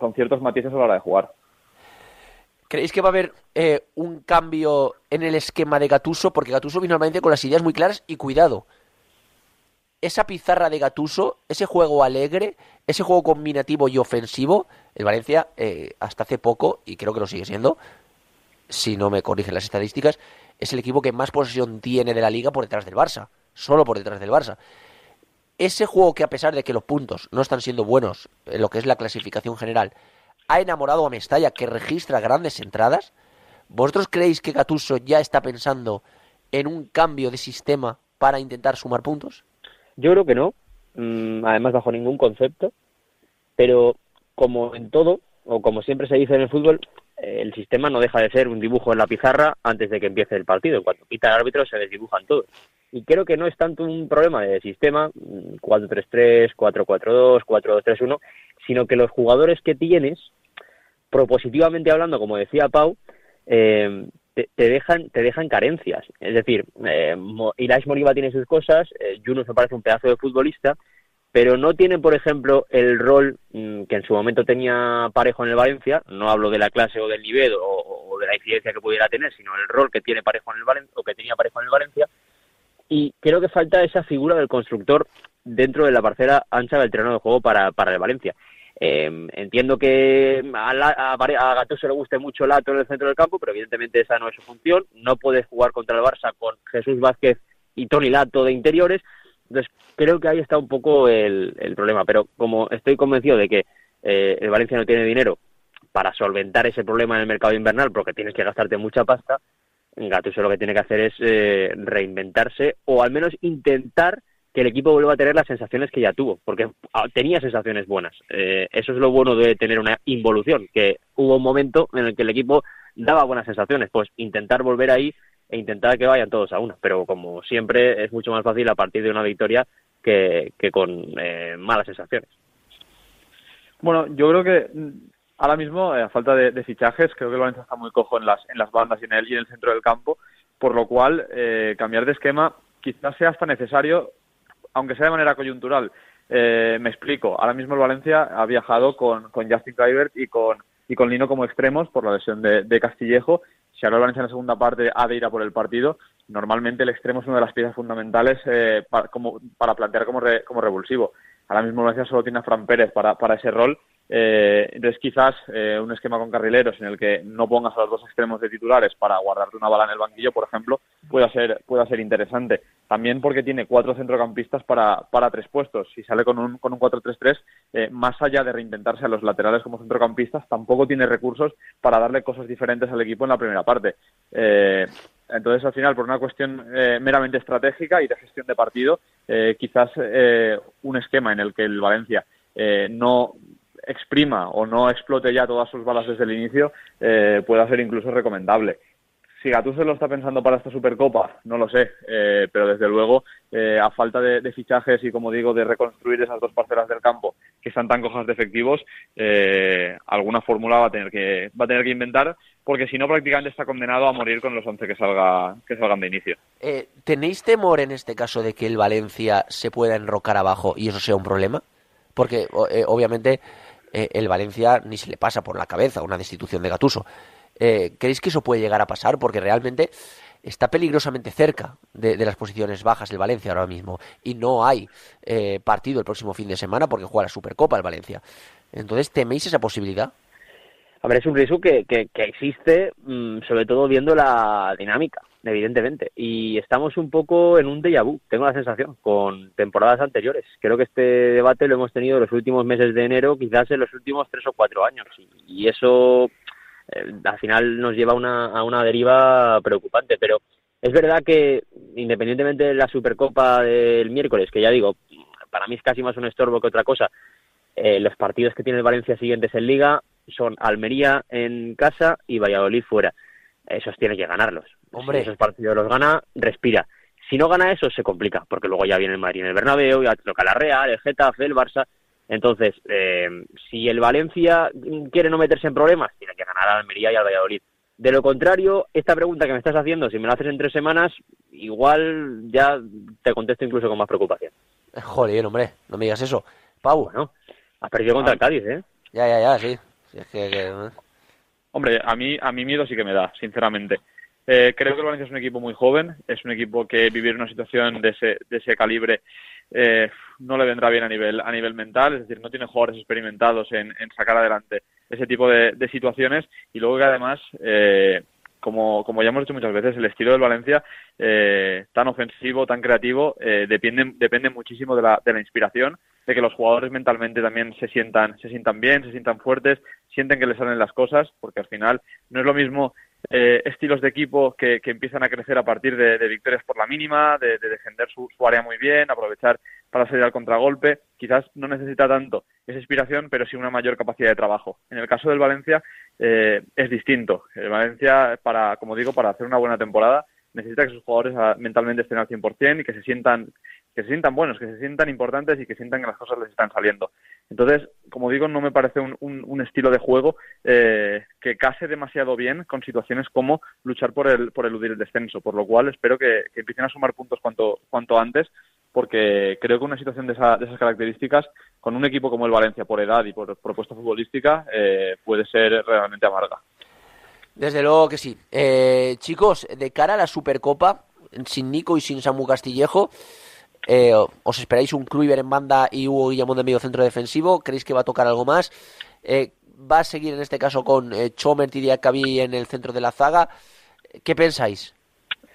con ciertos matices a la hora de jugar. ¿Creéis que va a haber un cambio en el esquema de Gatuso? Porque Gatuso vino normalmente con las ideas muy claras y cuidado esa pizarra de Gatuso, ese juego alegre, ese juego combinativo y ofensivo, el Valencia eh, hasta hace poco, y creo que lo sigue siendo, si no me corrigen las estadísticas, es el equipo que más posesión tiene de la liga por detrás del Barça, solo por detrás del Barça. Ese juego que a pesar de que los puntos no están siendo buenos en lo que es la clasificación general, ha enamorado a Mestalla que registra grandes entradas. ¿Vosotros creéis que Gatuso ya está pensando en un cambio de sistema para intentar sumar puntos? Yo creo que no, mm, además bajo ningún concepto, pero como en todo, o como siempre se dice en el fútbol, el sistema no deja de ser un dibujo en la pizarra antes de que empiece el partido. Cuando pita el árbitro se desdibujan todos. Y creo que no es tanto un problema de sistema, 4-3-3, 4-4-2, 4-2-3-1, sino que los jugadores que tienes, propositivamente hablando, como decía Pau, eh, te, dejan te dejan carencias. Es decir, eh, Irás Moriba tiene sus cosas, eh, Yunus me parece un pedazo de futbolista, pero no tiene, por ejemplo, el rol mmm, que en su momento tenía Parejo en el Valencia, no hablo de la clase o del nivel o, de la incidencia que pudiera tener, sino el rol que tiene Parejo en el Valencia o que tenía Parejo en el Valencia, y creo que falta esa figura del constructor dentro de la parcela ancha del terreno de juego para, para el Valencia. Eh, entiendo que a, la, a, le guste mucho Lato en el centro del campo, pero evidentemente esa no es su función. No puedes jugar contra el Barça con Jesús Vázquez y Tony Lato de interiores. Entonces, creo que ahí está un poco el, el problema. Pero como estoy convencido de que eh, el Valencia no tiene dinero para solventar ese problema en el mercado invernal, porque tienes que gastarte mucha pasta, Gattuso lo que tiene que hacer es eh, reinventarse o al menos intentar que el equipo vuelva a tener las sensaciones que ya tuvo, porque ah, tenía sensaciones buenas. Eh, eso es lo bueno de tener una involución, que hubo un momento en el que el equipo daba buenas sensaciones, pues intentar volver ahí e intentar que vayan todos a una, pero como siempre es mucho más fácil a partir de una victoria que, con eh, malas sensaciones. Bueno, yo creo que mm, ahora mismo, eh, a falta de, de, fichajes, creo que el Valencia está muy cojo en las, en las bandas y en el, y en el centro del campo, por lo cual eh, cambiar de esquema quizás sea hasta necesario aunque sea de manera coyuntural. Eh, me explico. Ahora mismo el Valencia ha viajado con, Justin Kluivert y con y con Lino como extremos por la lesión de, Castillejo. Si ahora el Valencia en la segunda parte ha de ir a por el partido, normalmente el extremo es una de las piezas fundamentales eh, para, como, para plantear como, como revulsivo. Ahora mismo Valencia solo tiene a Fran Pérez para, para ese rol eh, entonces quizás eh, un esquema con carrileros en el que no pongas a los dos extremos de titulares para guardarte una bala en el banquillo, por ejemplo, pueda ser, pueda ser interesante. También porque tiene cuatro centrocampistas para, para tres puestos. Si sale con un, con un 4-3-3, eh, más allá de reinventarse a los laterales como centrocampistas, tampoco tiene recursos para darle cosas diferentes al equipo en la primera parte. Eh, entonces, al final, por una cuestión eh, meramente estratégica y de gestión de partido, quizás un esquema en el que el Valencia no exprima o no explote ya todas sus balas desde el inicio, eh, puede ser incluso recomendable. Si Gattuso lo está pensando para esta Supercopa, no lo sé, eh, pero desde luego, eh, a falta de, fichajes y, como digo, de reconstruir esas dos parcelas del campo que están tan cojas de efectivos, alguna fórmula va a tener que va a tener que inventar, porque si no, prácticamente está condenado a morir con los 11 que, salga, que salgan de inicio. ¿Tenéis temor en este caso de que el Valencia se pueda enrocar abajo y eso sea un problema? Porque, obviamente eh, el Valencia ni se le pasa por la cabeza una destitución de Gatuso. Eh, ¿Creéis que eso puede llegar a pasar? Porque realmente está peligrosamente cerca de, las posiciones bajas el Valencia ahora mismo y no hay eh, partido el próximo fin de semana porque juega la Supercopa el Valencia. Entonces, ¿teméis esa posibilidad? A ver, es un riesgo que, que, existe, mm, sobre todo viendo la dinámica, evidentemente. Y estamos un poco en un déjà vu, tengo la sensación, con temporadas anteriores. Creo que este debate lo hemos tenido en los últimos meses de enero, quizás en los últimos tres o cuatro años. Y, eso eh, al final nos lleva a una, a una deriva preocupante. Pero es verdad que, independientemente de la Supercopa del miércoles, que ya digo, para mí es casi más un estorbo que otra cosa, eh, los partidos que tiene el Valencia siguientes en Liga son Almería en casa y Valladolid fuera. Esos tiene que ganarlos. Hombre. Si esos partidos los gana, respira. Si no gana eso, se complica, porque luego ya viene el Madrid en el Bernabéu, ya toca la Real, el Getafe, el Barça. Entonces, eh, si el Valencia quiere no meterse en problemas, tiene que ganar a Almería y al Valladolid. De lo contrario, esta pregunta que me estás haciendo, si me la haces en tres semanas, igual ya te contesto incluso con más preocupación. Joder, hombre, no me digas eso. Pau, ¿no? Has perdido contra el Cádiz, ¿eh? Ya, ya, ya, sí. Hombre, a mí, a mí miedo sí que me da, sinceramente. Eh, creo que el Valencia es un equipo muy joven, es un equipo que vivir una situación de ese, de ese calibre eh, no le vendrá bien a nivel, a nivel mental, es decir, no tiene jugadores experimentados en, sacar adelante ese tipo de, situaciones. Y luego que además, eh, como, como ya hemos dicho muchas veces, el estilo del Valencia, tan ofensivo, tan creativo, depende, depende muchísimo de la, de la inspiración de que los jugadores mentalmente también se sientan, se sientan bien, se sientan fuertes, sienten que les salen las cosas, porque al final no es lo mismo eh, estilos de equipo que, empiezan a crecer a partir de, victorias por la mínima, de, defender su, área muy bien, aprovechar para salir al contragolpe. Quizás no necesita tanto esa inspiración, pero sí una mayor capacidad de trabajo. En el caso del Valencia eh, es distinto. El Valencia, para, como digo, para hacer una buena temporada, necesita que sus jugadores mentalmente estén al 100% y que se sientan que se sientan buenos, que se sientan importantes y que sientan que las cosas les están saliendo. Entonces, como digo, no me parece un, un, estilo de juego eh, que case demasiado bien con situaciones como luchar por, el, por eludir el descenso, por lo cual espero que, empiecen a sumar puntos cuanto, cuanto antes, porque creo que una situación de, de, esas características, con un equipo como el Valencia, por edad y por propuesta futbolística, eh, puede ser realmente amarga. Desde luego que sí. Eh, chicos, de cara a la Supercopa, sin Nico y sin Samu Castillejo, eh, ¿Os esperáis un Kluivert en banda y Hugo Guillamón de medio centro defensivo? ¿Creéis que va a tocar algo más? Eh, ¿Va a seguir en este caso con eh, Chomert y Diakabi en el centro de la zaga? ¿Qué pensáis?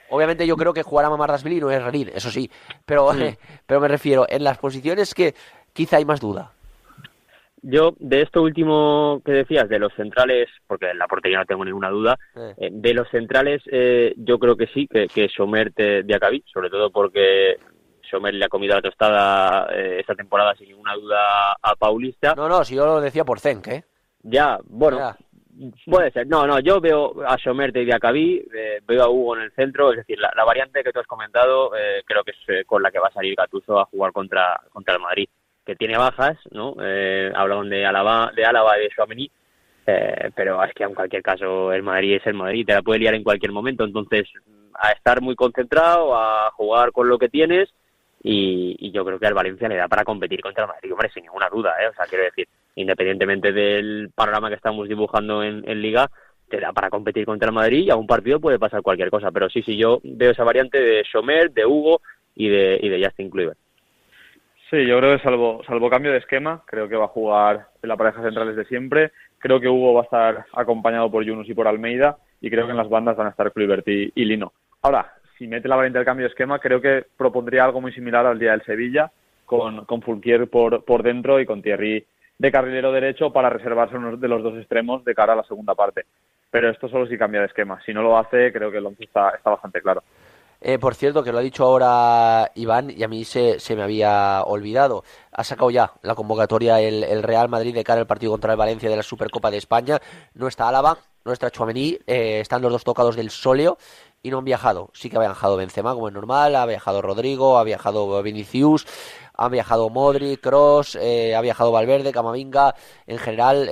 Obviamente yo creo que jugará Mamardasvili y no es Rarín, eso sí. Pero, (laughs) pero me refiero, en las posiciones que quizá hay más duda. Yo, de esto último que decías, de los centrales, porque en la portería no tengo ninguna duda, de los centrales yo creo que sí, que, que Somert Diakabi, sobre todo porque Sommer le ha comido la tostada eh, esta temporada sin ninguna duda a Paulista. No, no, si yo lo decía por Zenk, ¿eh? Ya, bueno, puede ser. No, no, yo veo a Sommer y a eh, veo a Hugo en el centro, es decir, la, variante que tú has comentado eh, creo que es eh, con la que va a salir Gattuso a jugar contra, contra el Madrid, que tiene bajas, ¿no? hablaban de Álava, de Álava y de Chouameni, pero es que en cualquier caso el Madrid es el Madrid, te la puede liar en cualquier momento, entonces a estar muy concentrado, a jugar con lo que tienes y, yo creo que al Valencia le da para competir contra el Madrid, hombre, sin ninguna duda, ¿eh? O sea, quiero decir, independientemente del panorama que estamos dibujando en, Liga, te da para competir contra el Madrid y a un partido puede pasar cualquier cosa. Pero sí, sí, yo veo esa variante de Somer, de Hugo y de, y de Justin Kluivert. Sí, yo creo que salvo, salvo cambio de esquema, creo que va a jugar la pareja centrales de siempre. Creo que Hugo va a estar acompañado por Yunus y por Almeida y creo que en las bandas van a estar Kluivert y, Lino. Ahora, si mete la variante del cambio de esquema, creo que propondría algo muy similar al día del Sevilla, con, con Fulquier por, por dentro y con Thierry de carrilero derecho para reservarse uno de los dos extremos de cara a la segunda parte. Pero esto solo si cambia de esquema. Si no lo hace, creo que el once está, está bastante claro. Eh, por cierto, que lo ha dicho ahora Iván y a mí se, se me había olvidado. Ha sacado ya la convocatoria el, Real Madrid de cara al partido contra el Valencia de la Supercopa de España. No está Álava, no está Chuamení, eh, están los dos tocados del sóleo y no han viajado. Sí que ha viajado Benzema, como es normal, ha viajado Rodrigo, ha viajado Vinicius, han viajado Modric, Cross, eh, ha viajado Valverde, Camavinga, en general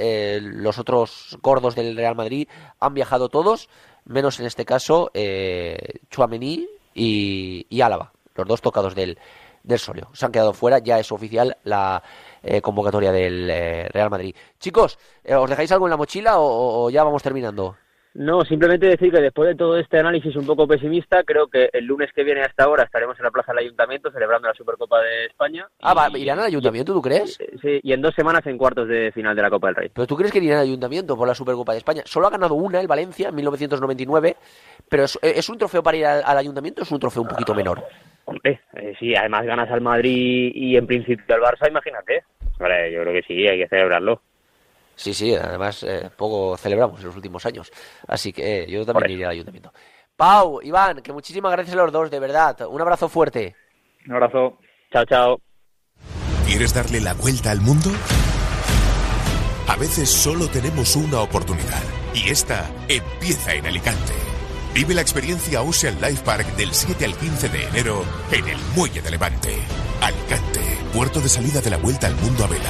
los otros gordos del Real Madrid han viajado todos, menos en este caso eh, Chuamení, y, Álava, los dos tocados del, del Solio. Se han quedado fuera, ya es oficial la eh, convocatoria del eh, Real Madrid. Chicos, eh, ¿os dejáis algo en la mochila o, ya vamos terminando? No, simplemente decir que después de todo este análisis un poco pesimista, creo que el lunes que viene a esta hora estaremos en la Plaza del Ayuntamiento celebrando la Supercopa de España. Ah, va, ¿irán al Ayuntamiento, tú crees? Sí, y en dos semanas en cuartos de final de la Copa del Rey. ¿Pero tú crees que irán al Ayuntamiento por la Supercopa de España? Solo ha ganado una, el Valencia, en 1999, pero ¿es, un trofeo para ir al, Ayuntamiento o es un trofeo un poquito menor? Hombre, eh, sí, además ganas al Madrid y en principio al Barça, imagínate. Vale, yo creo que sí, hay que celebrarlo. Sí, sí, además eh, poco celebramos en los últimos años. Así que eh, yo también iría al ayuntamiento. Pau, Iván, que muchísimas gracias a los dos, de verdad. Un abrazo fuerte. Un abrazo. Chao, chao. ¿Quieres darle la vuelta al mundo? A veces solo tenemos una oportunidad y esta empieza en Alicante. Vive la experiencia Ocean Life Park del 7 al 15 de enero en el Muelle de Levante. Alicante, puerto de salida de la vuelta al mundo a vela.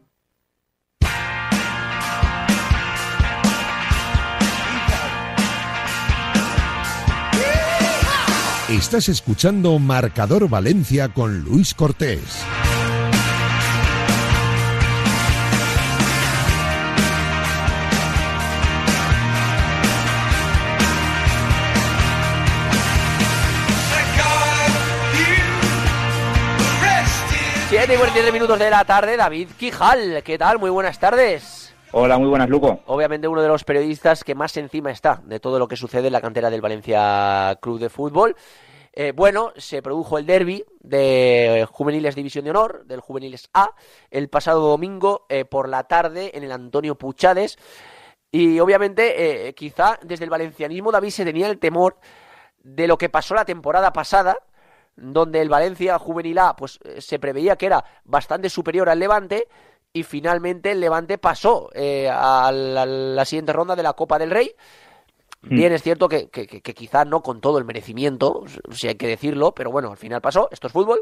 Estás escuchando Marcador Valencia con Luis Cortés. Siete y 47 minutos de la tarde, David Quijal. ¿Qué tal? Muy buenas tardes. Hola, muy buenas, Luco. Obviamente uno de los periodistas que más encima está de todo lo que sucede en la cantera del Valencia Club de Fútbol. Eh, bueno, se produjo el derby de Juveniles División de Honor, del Juveniles A, el pasado domingo eh, por la tarde en el Antonio Puchades. Y obviamente, eh, quizá desde el valencianismo, David se tenía el temor de lo que pasó la temporada pasada, donde el Valencia Juvenil A pues, se preveía que era bastante superior al Levante y finalmente el Levante pasó a, la, siguiente ronda de la Copa del Rey. Hmm. Bien, es cierto que, que, quizá no con todo el merecimiento, si hay que decirlo, pero bueno, al final pasó, esto es fútbol.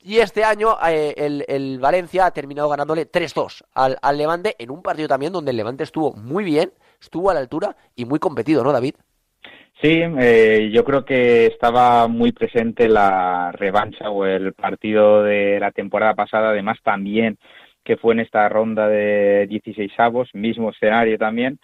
Y este año eh, el, Valencia ha terminado ganándole 3-2 al, al, Levante en un partido también donde el Levante estuvo muy bien, estuvo a la altura y muy competido, ¿no, David? Sí, eh, yo creo que estaba muy presente la revancha o el partido de la temporada pasada, además también que fue en esta ronda de 16 avos, mismo escenario también,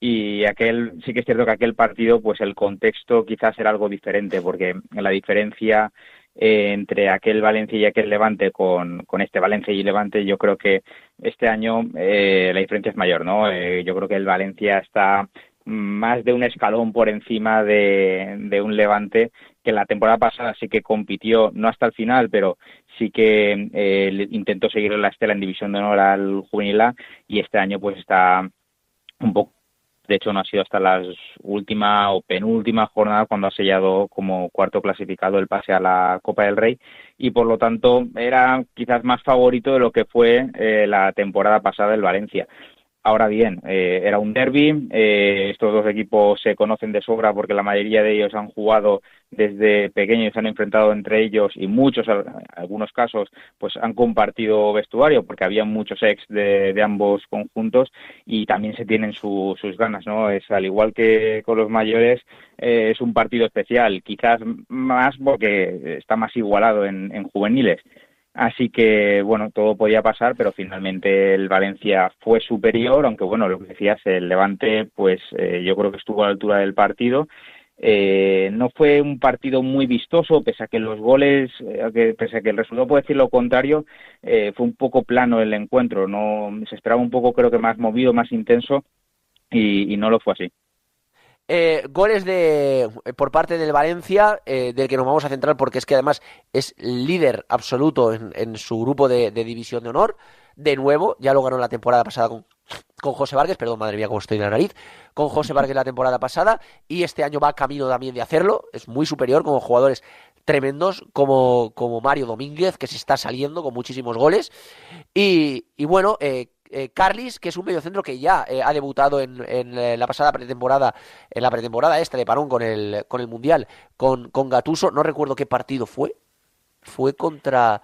y aquel sí que es cierto que aquel partido pues el contexto quizás era algo diferente porque la diferencia eh, entre aquel Valencia y aquel Levante con, con este Valencia y Levante yo creo que este año eh, la diferencia es mayor no eh, yo creo que el Valencia está más de un escalón por encima de, un Levante que la temporada pasada sí que compitió, no hasta el final, pero sí que eh, intentó seguir la estela en División de Honor al Juvenil y este año pues está un poco de hecho, no ha sido hasta la última o penúltima jornada cuando ha sellado como cuarto clasificado el pase a la Copa del Rey. Y por lo tanto era quizás más favorito de lo que fue eh, la temporada pasada el Valencia Ahora bien, eh, era un derby, eh, estos dos equipos se conocen de sobra porque la mayoría de ellos han jugado desde pequeños, se han enfrentado entre ellos y muchos, en algunos casos, pues han compartido vestuario porque había muchos ex de, ambos conjuntos y también se tienen sus ganas, ¿no? Es al igual que con los mayores, eh, es un partido especial, quizás más porque está más igualado en juveniles Así que, bueno, todo podía pasar, pero finalmente el Valencia fue superior, aunque, bueno, lo que decías, el Levante, pues eh, yo creo que estuvo a la altura del partido. Eh, no fue un partido muy vistoso, pese a que los goles, eh, pese a que el resultado puede decir lo contrario, fue un poco plano el encuentro. No se esperaba un poco, creo que más movido, más intenso, y no lo fue así. Eh, goles de eh, por parte del Valencia, eh, del que nos vamos a centrar porque es que además es líder absoluto en, su grupo de, división de honor. De nuevo, ya lo ganó la temporada pasada con, con José Vargas, perdón, madre mía, cómo estoy de la nariz, con José Vargas la temporada pasada y este año va camino también de hacerlo. Es muy superior como jugadores tremendos como, como Mario Domínguez, que se está saliendo con muchísimos goles. Y, y bueno, eh, eh, Carlis, que es un mediocentro que ya eh, ha debutado en, eh, la pasada pretemporada, en la pretemporada esta de parón con el, con el Mundial, con, con Gatuso. No recuerdo qué partido fue. Fue contra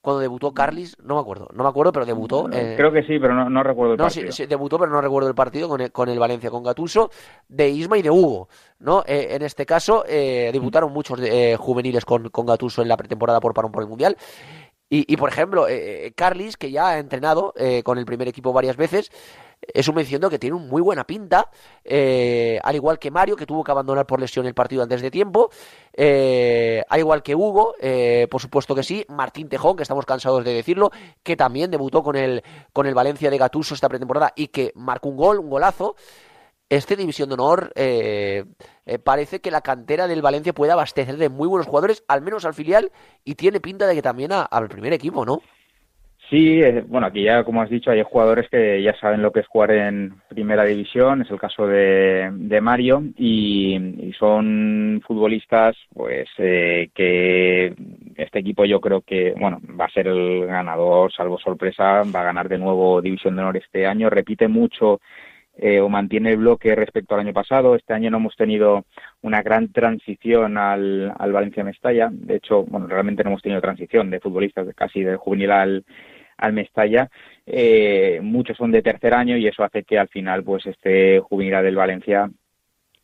cuando debutó Carlis, no me acuerdo, no me acuerdo, pero debutó. creo que sí, pero no, recuerdo el partido. No, sí, debutó, pero no recuerdo el partido con el, con el Valencia, con Gatuso, de Isma y de Hugo, ¿no? en este caso, debutaron muchos juveniles con, con Gatuso en la pretemporada por parón por el Mundial. Y, por ejemplo, eh, eh, Carlis, que ya ha entrenado eh, con el primer equipo varias veces, es un mencionado que tiene una muy buena pinta, al igual que Mario, que tuvo que abandonar por lesión el partido antes de tiempo, al igual que Hugo, por supuesto que sí, Martín Tejón, que estamos cansados de decirlo, que también debutó con el, con el Valencia de Gatuso esta pretemporada y que marcó un gol, un golazo. Este División de Honor eh, eh, parece que la cantera del Valencia puede abastecer de muy buenos jugadores, al menos al filial, y tiene pinta de que también al primer equipo, ¿no? Sí, eh, bueno, aquí ya, como has dicho, hay jugadores que ya saben lo que es jugar en primera división, es el caso de, Mario, y, son futbolistas, pues, que este equipo yo creo que, bueno, va a ser el ganador, salvo sorpresa, va a ganar de nuevo División de Honor este año, repite mucho eh, o mantiene el bloque respecto al año pasado. Este año no hemos tenido una gran transición al, al Valencia Mestalla. De hecho, bueno, realmente no hemos tenido transición de futbolistas casi del juvenil al, al Mestalla. Eh, muchos son de tercer año y eso hace que al final, pues, este juvenil del Valencia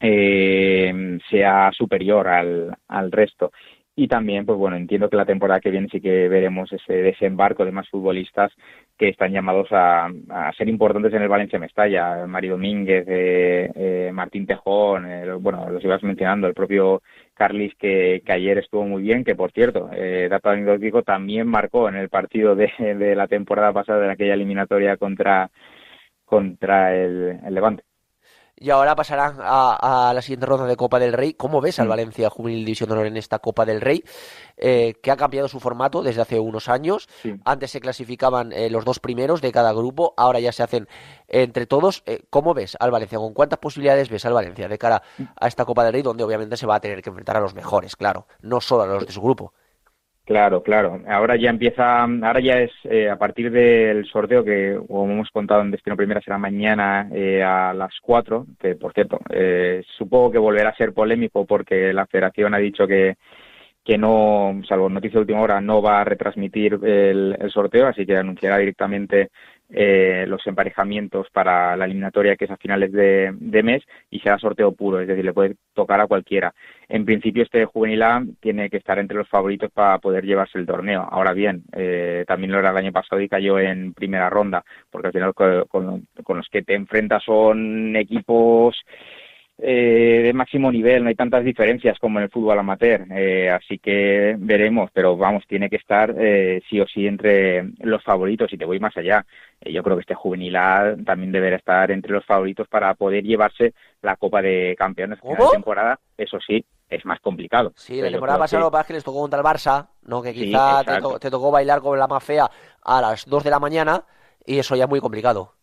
eh, sea superior al, al resto. Y también, pues bueno, entiendo que la temporada que viene sí que veremos ese desembarco de más futbolistas que están llamados a, ser importantes en el Valencia Mestalla. Mario Domínguez, eh, eh, Martín Tejón, eh, bueno, los ibas mencionando, el propio Carlis que, ayer estuvo muy bien, que por cierto, eh, dato anecdótico, también marcó en el partido de, la temporada pasada, en aquella eliminatoria contra, contra el Levante y ahora pasarán a, la siguiente ronda de Copa del Rey. ¿Cómo ves al mm. Valencia Juvenil División de Honor en esta Copa del Rey? Eh, que ha cambiado su formato desde hace unos años. Antes se clasificaban eh, los dos primeros de cada grupo, ahora ya se hacen entre todos. Eh, ¿Cómo ves al Valencia? ¿Con cuántas posibilidades ves al Valencia de cara a esta Copa del Rey, donde obviamente se va a tener que enfrentar a los mejores, claro, no solo a los de su grupo? Claro, claro. Ahora ya empieza, ahora ya es eh, a partir del sorteo que, como hemos contado en Destino Primera, será mañana eh, a las 4, que por cierto, eh, supongo que volverá a ser polémico porque la federación ha dicho que, que no, salvo noticia de última hora, no va a retransmitir el, el sorteo, así que anunciará directamente eh, los emparejamientos para la eliminatoria que es a finales de, mes y será sorteo puro, es decir, le puede tocar a cualquiera. En principio este juvenil A tiene que estar entre los favoritos para poder llevarse el torneo. Ahora bien, eh, también lo era el año pasado y cayó en primera ronda, porque al final con los que te enfrentas son equipos eh, de máximo nivel, no hay tantas diferencias como en el fútbol amateur, eh, así que veremos, pero vamos, tiene que estar eh, sí o sí entre los favoritos y te voy más allá. Eh, yo creo que este juvenil también deberá estar entre los favoritos para poder llevarse la Copa de Campeones de temporada, eso sí, es más complicado. Sí, la temporada pasada lo que pasa es que les tocó contra el Barça, ¿no? que quizá te, tocó bailar con la más fea a las 2 de la mañana y eso ya es muy complicado.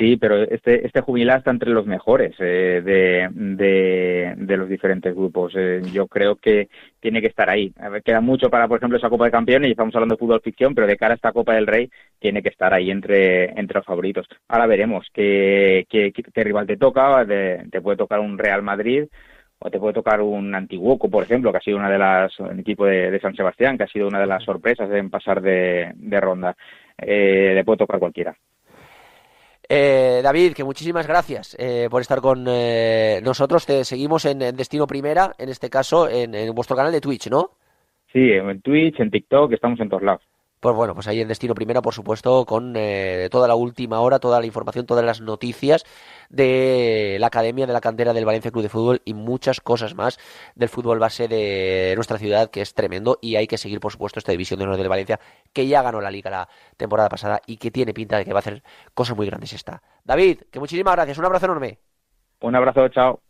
Sí, pero este, este jubilado está entre los mejores eh, de, de, de, los diferentes grupos. Eh, yo creo que tiene que estar ahí. A ver, queda mucho para, por ejemplo, esa Copa de Campeones y estamos hablando de fútbol ficción, pero de cara a esta Copa del Rey tiene que estar ahí entre, entre los favoritos. Ahora veremos qué, qué, qué rival te toca. te puede tocar un Real Madrid o te puede tocar un Antiguoco, por ejemplo, que ha sido una de las, un equipo de, de San Sebastián, que ha sido una de las sorpresas en pasar de, de ronda. Eh, le puede tocar cualquiera. Eh, David, que muchísimas gracias eh, por estar con eh, nosotros. Te seguimos en, Destino Primera, en este caso en, en, vuestro canal de Twitch, ¿no? Sí, en Twitch, en TikTok, estamos en todos lados. Pues bueno, pues ahí en Destino Primera, por supuesto, con eh, toda la última hora, toda la información, todas las noticias de la Academia de la Cantera del Valencia Club de Fútbol y muchas cosas más del fútbol base de nuestra ciudad, que es tremendo. Y hay que seguir, por supuesto, esta división de honor del Valencia, que ya ganó la Liga la temporada pasada y que tiene pinta de que va a hacer cosas muy grandes esta. David, que muchísimas gracias, un abrazo enorme. Un abrazo, chao.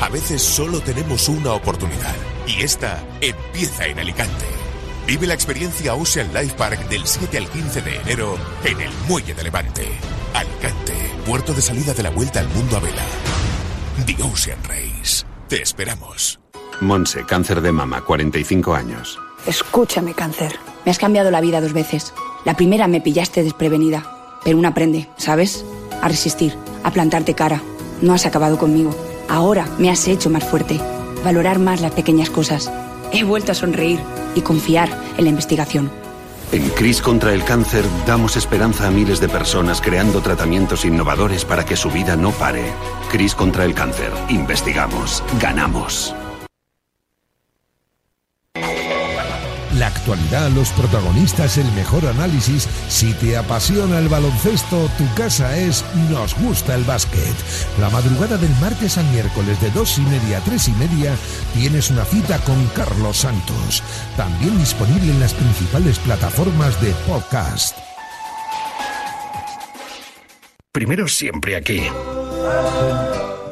A veces solo tenemos una oportunidad. Y esta empieza en Alicante. Vive la experiencia Ocean Life Park del 7 al 15 de enero en el Muelle de Levante. Alicante, puerto de salida de la vuelta al mundo a vela. The Ocean Race. Te esperamos. Monse, cáncer de mama, 45 años. Escúchame, cáncer. Me has cambiado la vida dos veces. La primera me pillaste desprevenida. Pero uno aprende, ¿sabes? A resistir, a plantarte cara. No has acabado conmigo. Ahora me has hecho más fuerte valorar más las pequeñas cosas. He vuelto a sonreír y confiar en la investigación. En CRIS contra el cáncer damos esperanza a miles de personas creando tratamientos innovadores para que su vida no pare. CRIS contra el cáncer. Investigamos. Ganamos. La actualidad, los protagonistas, el mejor análisis. Si te apasiona el baloncesto, tu casa es Nos gusta el básquet. La madrugada del martes al miércoles de dos y media a tres y media tienes una cita con Carlos Santos. También disponible en las principales plataformas de podcast. Primero siempre aquí.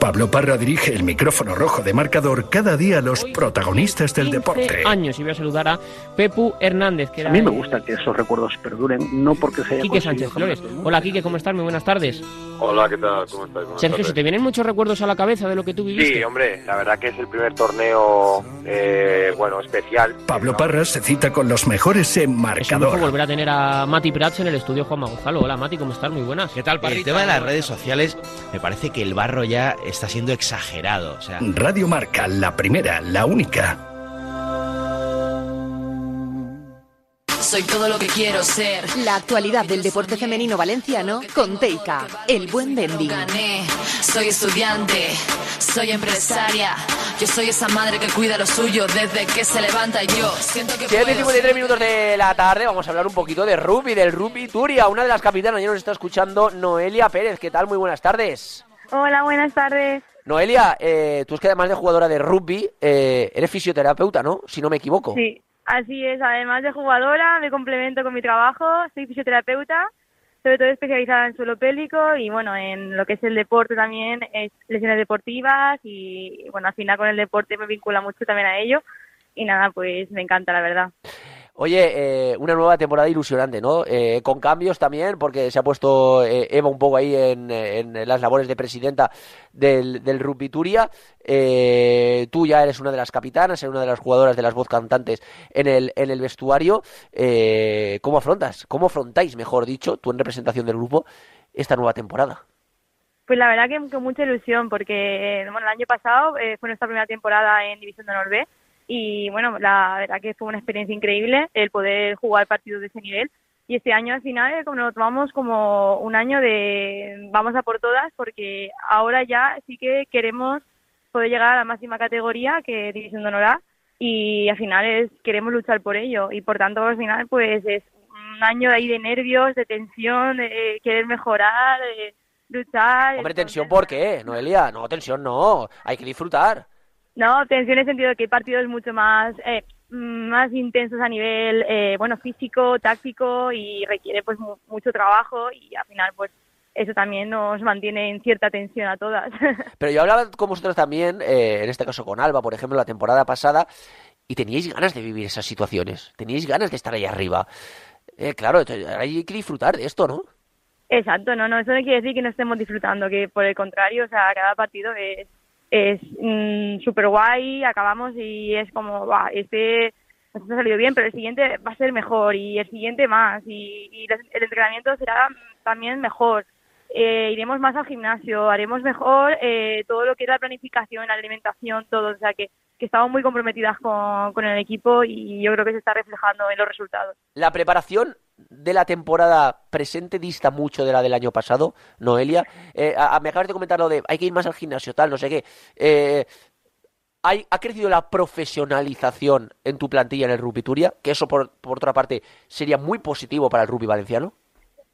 Pablo Parra dirige el micrófono rojo de marcador cada día a los protagonistas del deporte. años y voy a saludar a Pepu Hernández. Que a mí me gusta que esos recuerdos perduren, no porque sea. Quique Sánchez Flores. Hola Quique, ¿cómo estás? Muy buenas tardes. Hola, ¿qué tal? ¿Cómo estás? Buenas Sergio, tardes. ¿se te vienen muchos recuerdos a la cabeza de lo que tú viviste? Sí, hombre, la verdad que es el primer torneo, eh, bueno, especial. Pablo Parra se cita con los mejores en Es marcador. volver a tener a Mati Prats en el estudio Juan Gonzalo. Hola Mati, ¿cómo estás? Muy buenas. ¿Qué tal, El tema de las redes sociales, me parece que el barro ya está siendo exagerado. O sea, Radio Marca, la primera, la única. Soy todo lo que quiero ser. La actualidad del deporte femenino valenciano con Teika, el buen vending. Gané. Soy estudiante, soy empresaria. Yo soy esa madre que cuida lo suyo desde que se levanta yo siento que 7 y puedo 53 minutos de la tarde, vamos a hablar un poquito de rugby, del rugby Turia. Una de las capitanas ya nos está escuchando, Noelia Pérez. ¿Qué tal? Muy buenas tardes. Hola, buenas tardes. Noelia, eh, tú es que además de jugadora de rugby, eh, eres fisioterapeuta, ¿no? Si no me equivoco. Sí, así es. Además de jugadora, me complemento con mi trabajo. Soy fisioterapeuta, sobre todo especializada en suelo pélvico y, bueno, en lo que es el deporte también, es lesiones deportivas y, bueno, al final con el deporte me vincula mucho también a ello. Y nada, pues me encanta, la verdad. Oye, eh, una nueva temporada ilusionante, ¿no? Eh, con cambios también, porque se ha puesto eh, Eva un poco ahí en, las labores de presidenta del, Rugby Turia. Eh, tú ya eres una de las capitanas, eres una de las jugadoras de las voz cantantes en el, en el vestuario. Eh, ¿Cómo afrontas? ¿Cómo afrontáis, mejor dicho, tú en representación del grupo, esta nueva temporada? Pues la verdad que con mucha ilusión, porque bueno, el año pasado fue nuestra primera temporada en División de Honor y bueno, la verdad que fue una experiencia increíble el poder jugar partidos de ese nivel. Y este año al final eh, como nos lo tomamos como un año de vamos a por todas, porque ahora ya sí que queremos poder llegar a la máxima categoría que es División de Honor A y al final es, queremos luchar por ello y por tanto al final pues es un año ahí de nervios, de tensión, de querer mejorar, de luchar. Hombre, tensión, ¿por qué, Noelia? No, tensión no, hay que disfrutar. No, tensión en el sentido de que hay partidos mucho más eh, más intensos a nivel eh, bueno físico, táctico y requiere pues mu- mucho trabajo y al final pues eso también nos mantiene en cierta tensión a todas. (laughs) Pero yo hablaba con vosotros también, eh, en este caso con Alba, por ejemplo, la temporada pasada, y teníais ganas de vivir esas situaciones, teníais ganas de estar ahí arriba. Eh, claro, hay que disfrutar de esto, ¿no? Exacto, no, no, eso no quiere decir que no estemos disfrutando, que por el contrario, o sea, cada partido es, es súper guay, acabamos y es como, va, este nos ha salido bien, pero el siguiente va a ser mejor y el siguiente más y, y el entrenamiento será también mejor. Eh, iremos más al gimnasio, haremos mejor eh, todo lo que es la planificación, la alimentación, todo, o sea que, que estamos muy comprometidas con, con el equipo y yo creo que se está reflejando en los resultados. La preparación de la temporada presente dista mucho de la del año pasado, Noelia. Eh, a- a- me acabas de comentar lo de hay que ir más al gimnasio, tal, no sé qué. Eh, hay- ¿Ha crecido la profesionalización en tu plantilla en el Rugby Turia? Que eso, por, por otra parte, sería muy positivo para el rugby valenciano.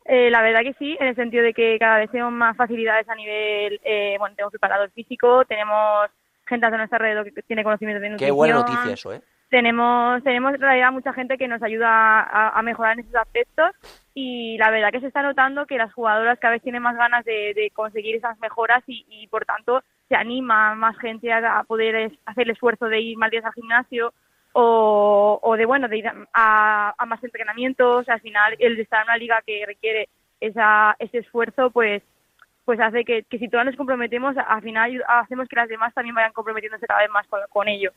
Eh, la verdad que sí, en el sentido de que cada vez tenemos más facilidades a nivel, eh, bueno, tenemos preparador físico, tenemos gente a nuestro alrededor que tiene conocimiento de nutrición. Qué buena noticia eso, ¿eh? Tenemos, tenemos en realidad mucha gente que nos ayuda a, mejorar en esos aspectos y la verdad que se está notando que las jugadoras cada vez tienen más ganas de, conseguir esas mejoras y, y, por tanto se anima más gente a, poder es- hacer el esfuerzo de ir más días al gimnasio o, o de bueno de ir a, a más entrenamientos. Al final el estar en una liga que requiere esa, ese esfuerzo pues pues hace que, si todas nos comprometemos al final hacemos que las demás también vayan comprometiéndose cada vez más con, con ello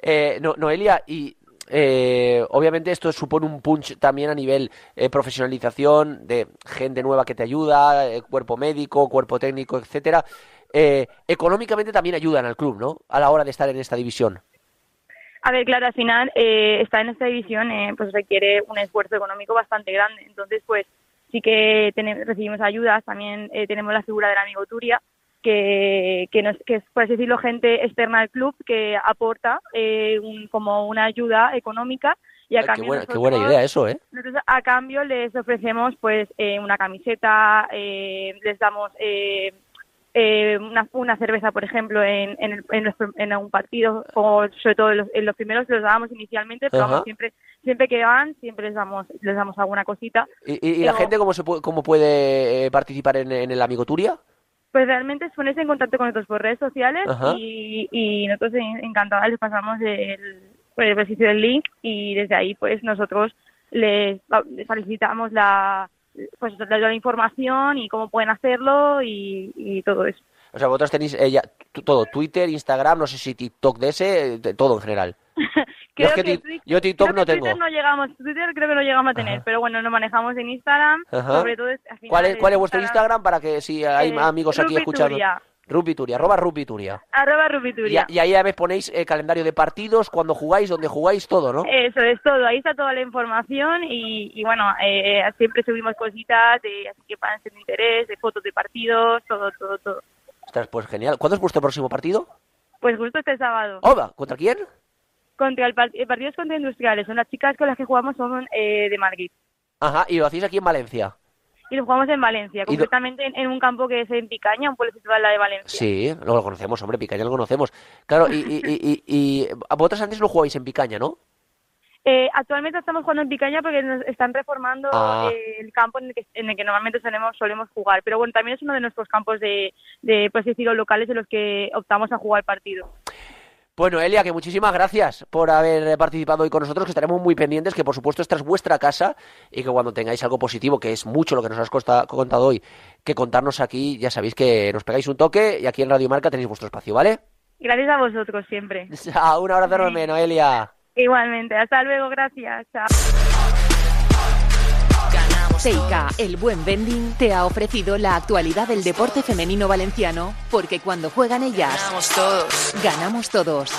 Eh, no- Noelia, y eh, obviamente esto supone un punch también a nivel eh, profesionalización de gente nueva que te ayuda, eh, cuerpo médico, cuerpo técnico, etcétera. Eh, económicamente también ayudan al club, ¿no? A la hora de estar en esta división. A ver, claro, al final eh, estar en esta división pues requiere un esfuerzo económico bastante grande. Entonces, pues sí que recibimos ayudas. También tenemos la figura del amigo Turia, que, que, nos, que es, por así decirlo, gente externa al club que aporta eh, un- como una ayuda económica. Y a Ay, qué, cambio buena, qué nosotros- buena idea eso, ¿eh? nosotros a cambio les ofrecemos pues eh, una camiseta, eh, les damos eh, eh, una, una cerveza, por ejemplo, en, en, el- en, los- en un partido, o sobre todo en los, en los primeros los dábamos inicialmente, pero vamos, siempre siempre que van, siempre les damos les damos alguna cosita. ¿Y, y- y la gente cómo, se puede, cómo puede eh, participar en, en el Amigo Turia? Pues realmente es ponerse en contacto con nosotros por redes sociales y, y nosotros en- encantadas les pasamos el, pues, el ejercicio del link y desde ahí pues nosotros les, les solicitamos la pues la, la información y cómo pueden hacerlo y, y todo eso. O sea, vosotros tenéis eh, ya todo, Twitter, Instagram, no sé si TikTok de ese, de todo en general. (laughs) Yo, Creo es que yo TikTok creo no que tengo. Twitter no llegamos, Twitter creo que no llegamos a tener, pero bueno, nos manejamos en Instagram, Ajá. sobre todo ¿Cuál es, cuál es vuestro Instagram para que si hay Eh, amigos aquí escuchando? Turia. Rupituria, arroba Rupituria. arroba Y, Rubituria. y ahí a veces ponéis eh, calendario de partidos, cuando jugáis, dónde jugáis, todo, ¿no? Eso es todo, ahí está toda la información y, y bueno, eh, siempre subimos cositas de así que puedan ser interés, de fotos de partidos, todo, todo, todo. Ostras, pues genial. ¿Cuándo es vuestro próximo partido? Pues justo este sábado. ¡Oba! ¿Contra quién? Contra el, par- el partido es contra Industriales, son las chicas con las que jugamos son eh, de Madrid. Ajá, y lo hacéis aquí en Valencia. Y lo jugamos en Valencia, ¿Y do- concretamente en, en un campo que es en Picaña, un pueblo situado al lado de Valencia. Sí, lo conocemos, hombre, Picaña lo conocemos. Claro, y, y, y, y- y vosotros antes lo jugabais en Picaña, ¿no? Eh, actualmente estamos jugando en Picaña porque nos están reformando Ah. eh, el campo en el, que, en el que normalmente solemos, solemos jugar. Pero bueno, también es uno de nuestros campos de, de pues decirlo, locales en los que optamos a jugar partido. Bueno, Elia, que muchísimas gracias por haber participado hoy con nosotros, que estaremos muy pendientes, que por supuesto esta es vuestra casa y que cuando tengáis algo positivo, que es mucho lo que nos has contado hoy, que contarnos aquí, ya sabéis que nos pegáis un toque y aquí en Radio Marca tenéis vuestro espacio, ¿vale? Gracias a vosotros siempre. Chao, (laughs) un abrazo enorme, Noelia. Igualmente, hasta luego, gracias. Chao. Teika, el buen vending, te ha ofrecido la actualidad del deporte femenino valenciano, porque cuando juegan ellas, Ganamos todos. ganamos todos.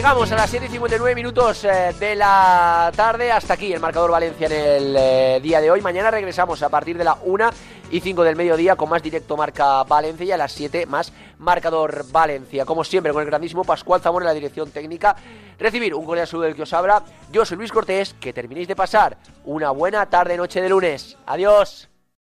Llegamos a las 7 y 59 minutos eh, de la tarde. Hasta aquí el marcador Valencia en el eh, día de hoy. Mañana regresamos a partir de la 1 y 5 del mediodía con más directo Marca Valencia y a las 7 más marcador Valencia. Como siempre, con el grandísimo Pascual Zamora en la dirección técnica. Recibir un cordial saludo del que os habla. Yo soy Luis Cortés. Que terminéis de pasar una buena tarde-noche de lunes. Adiós.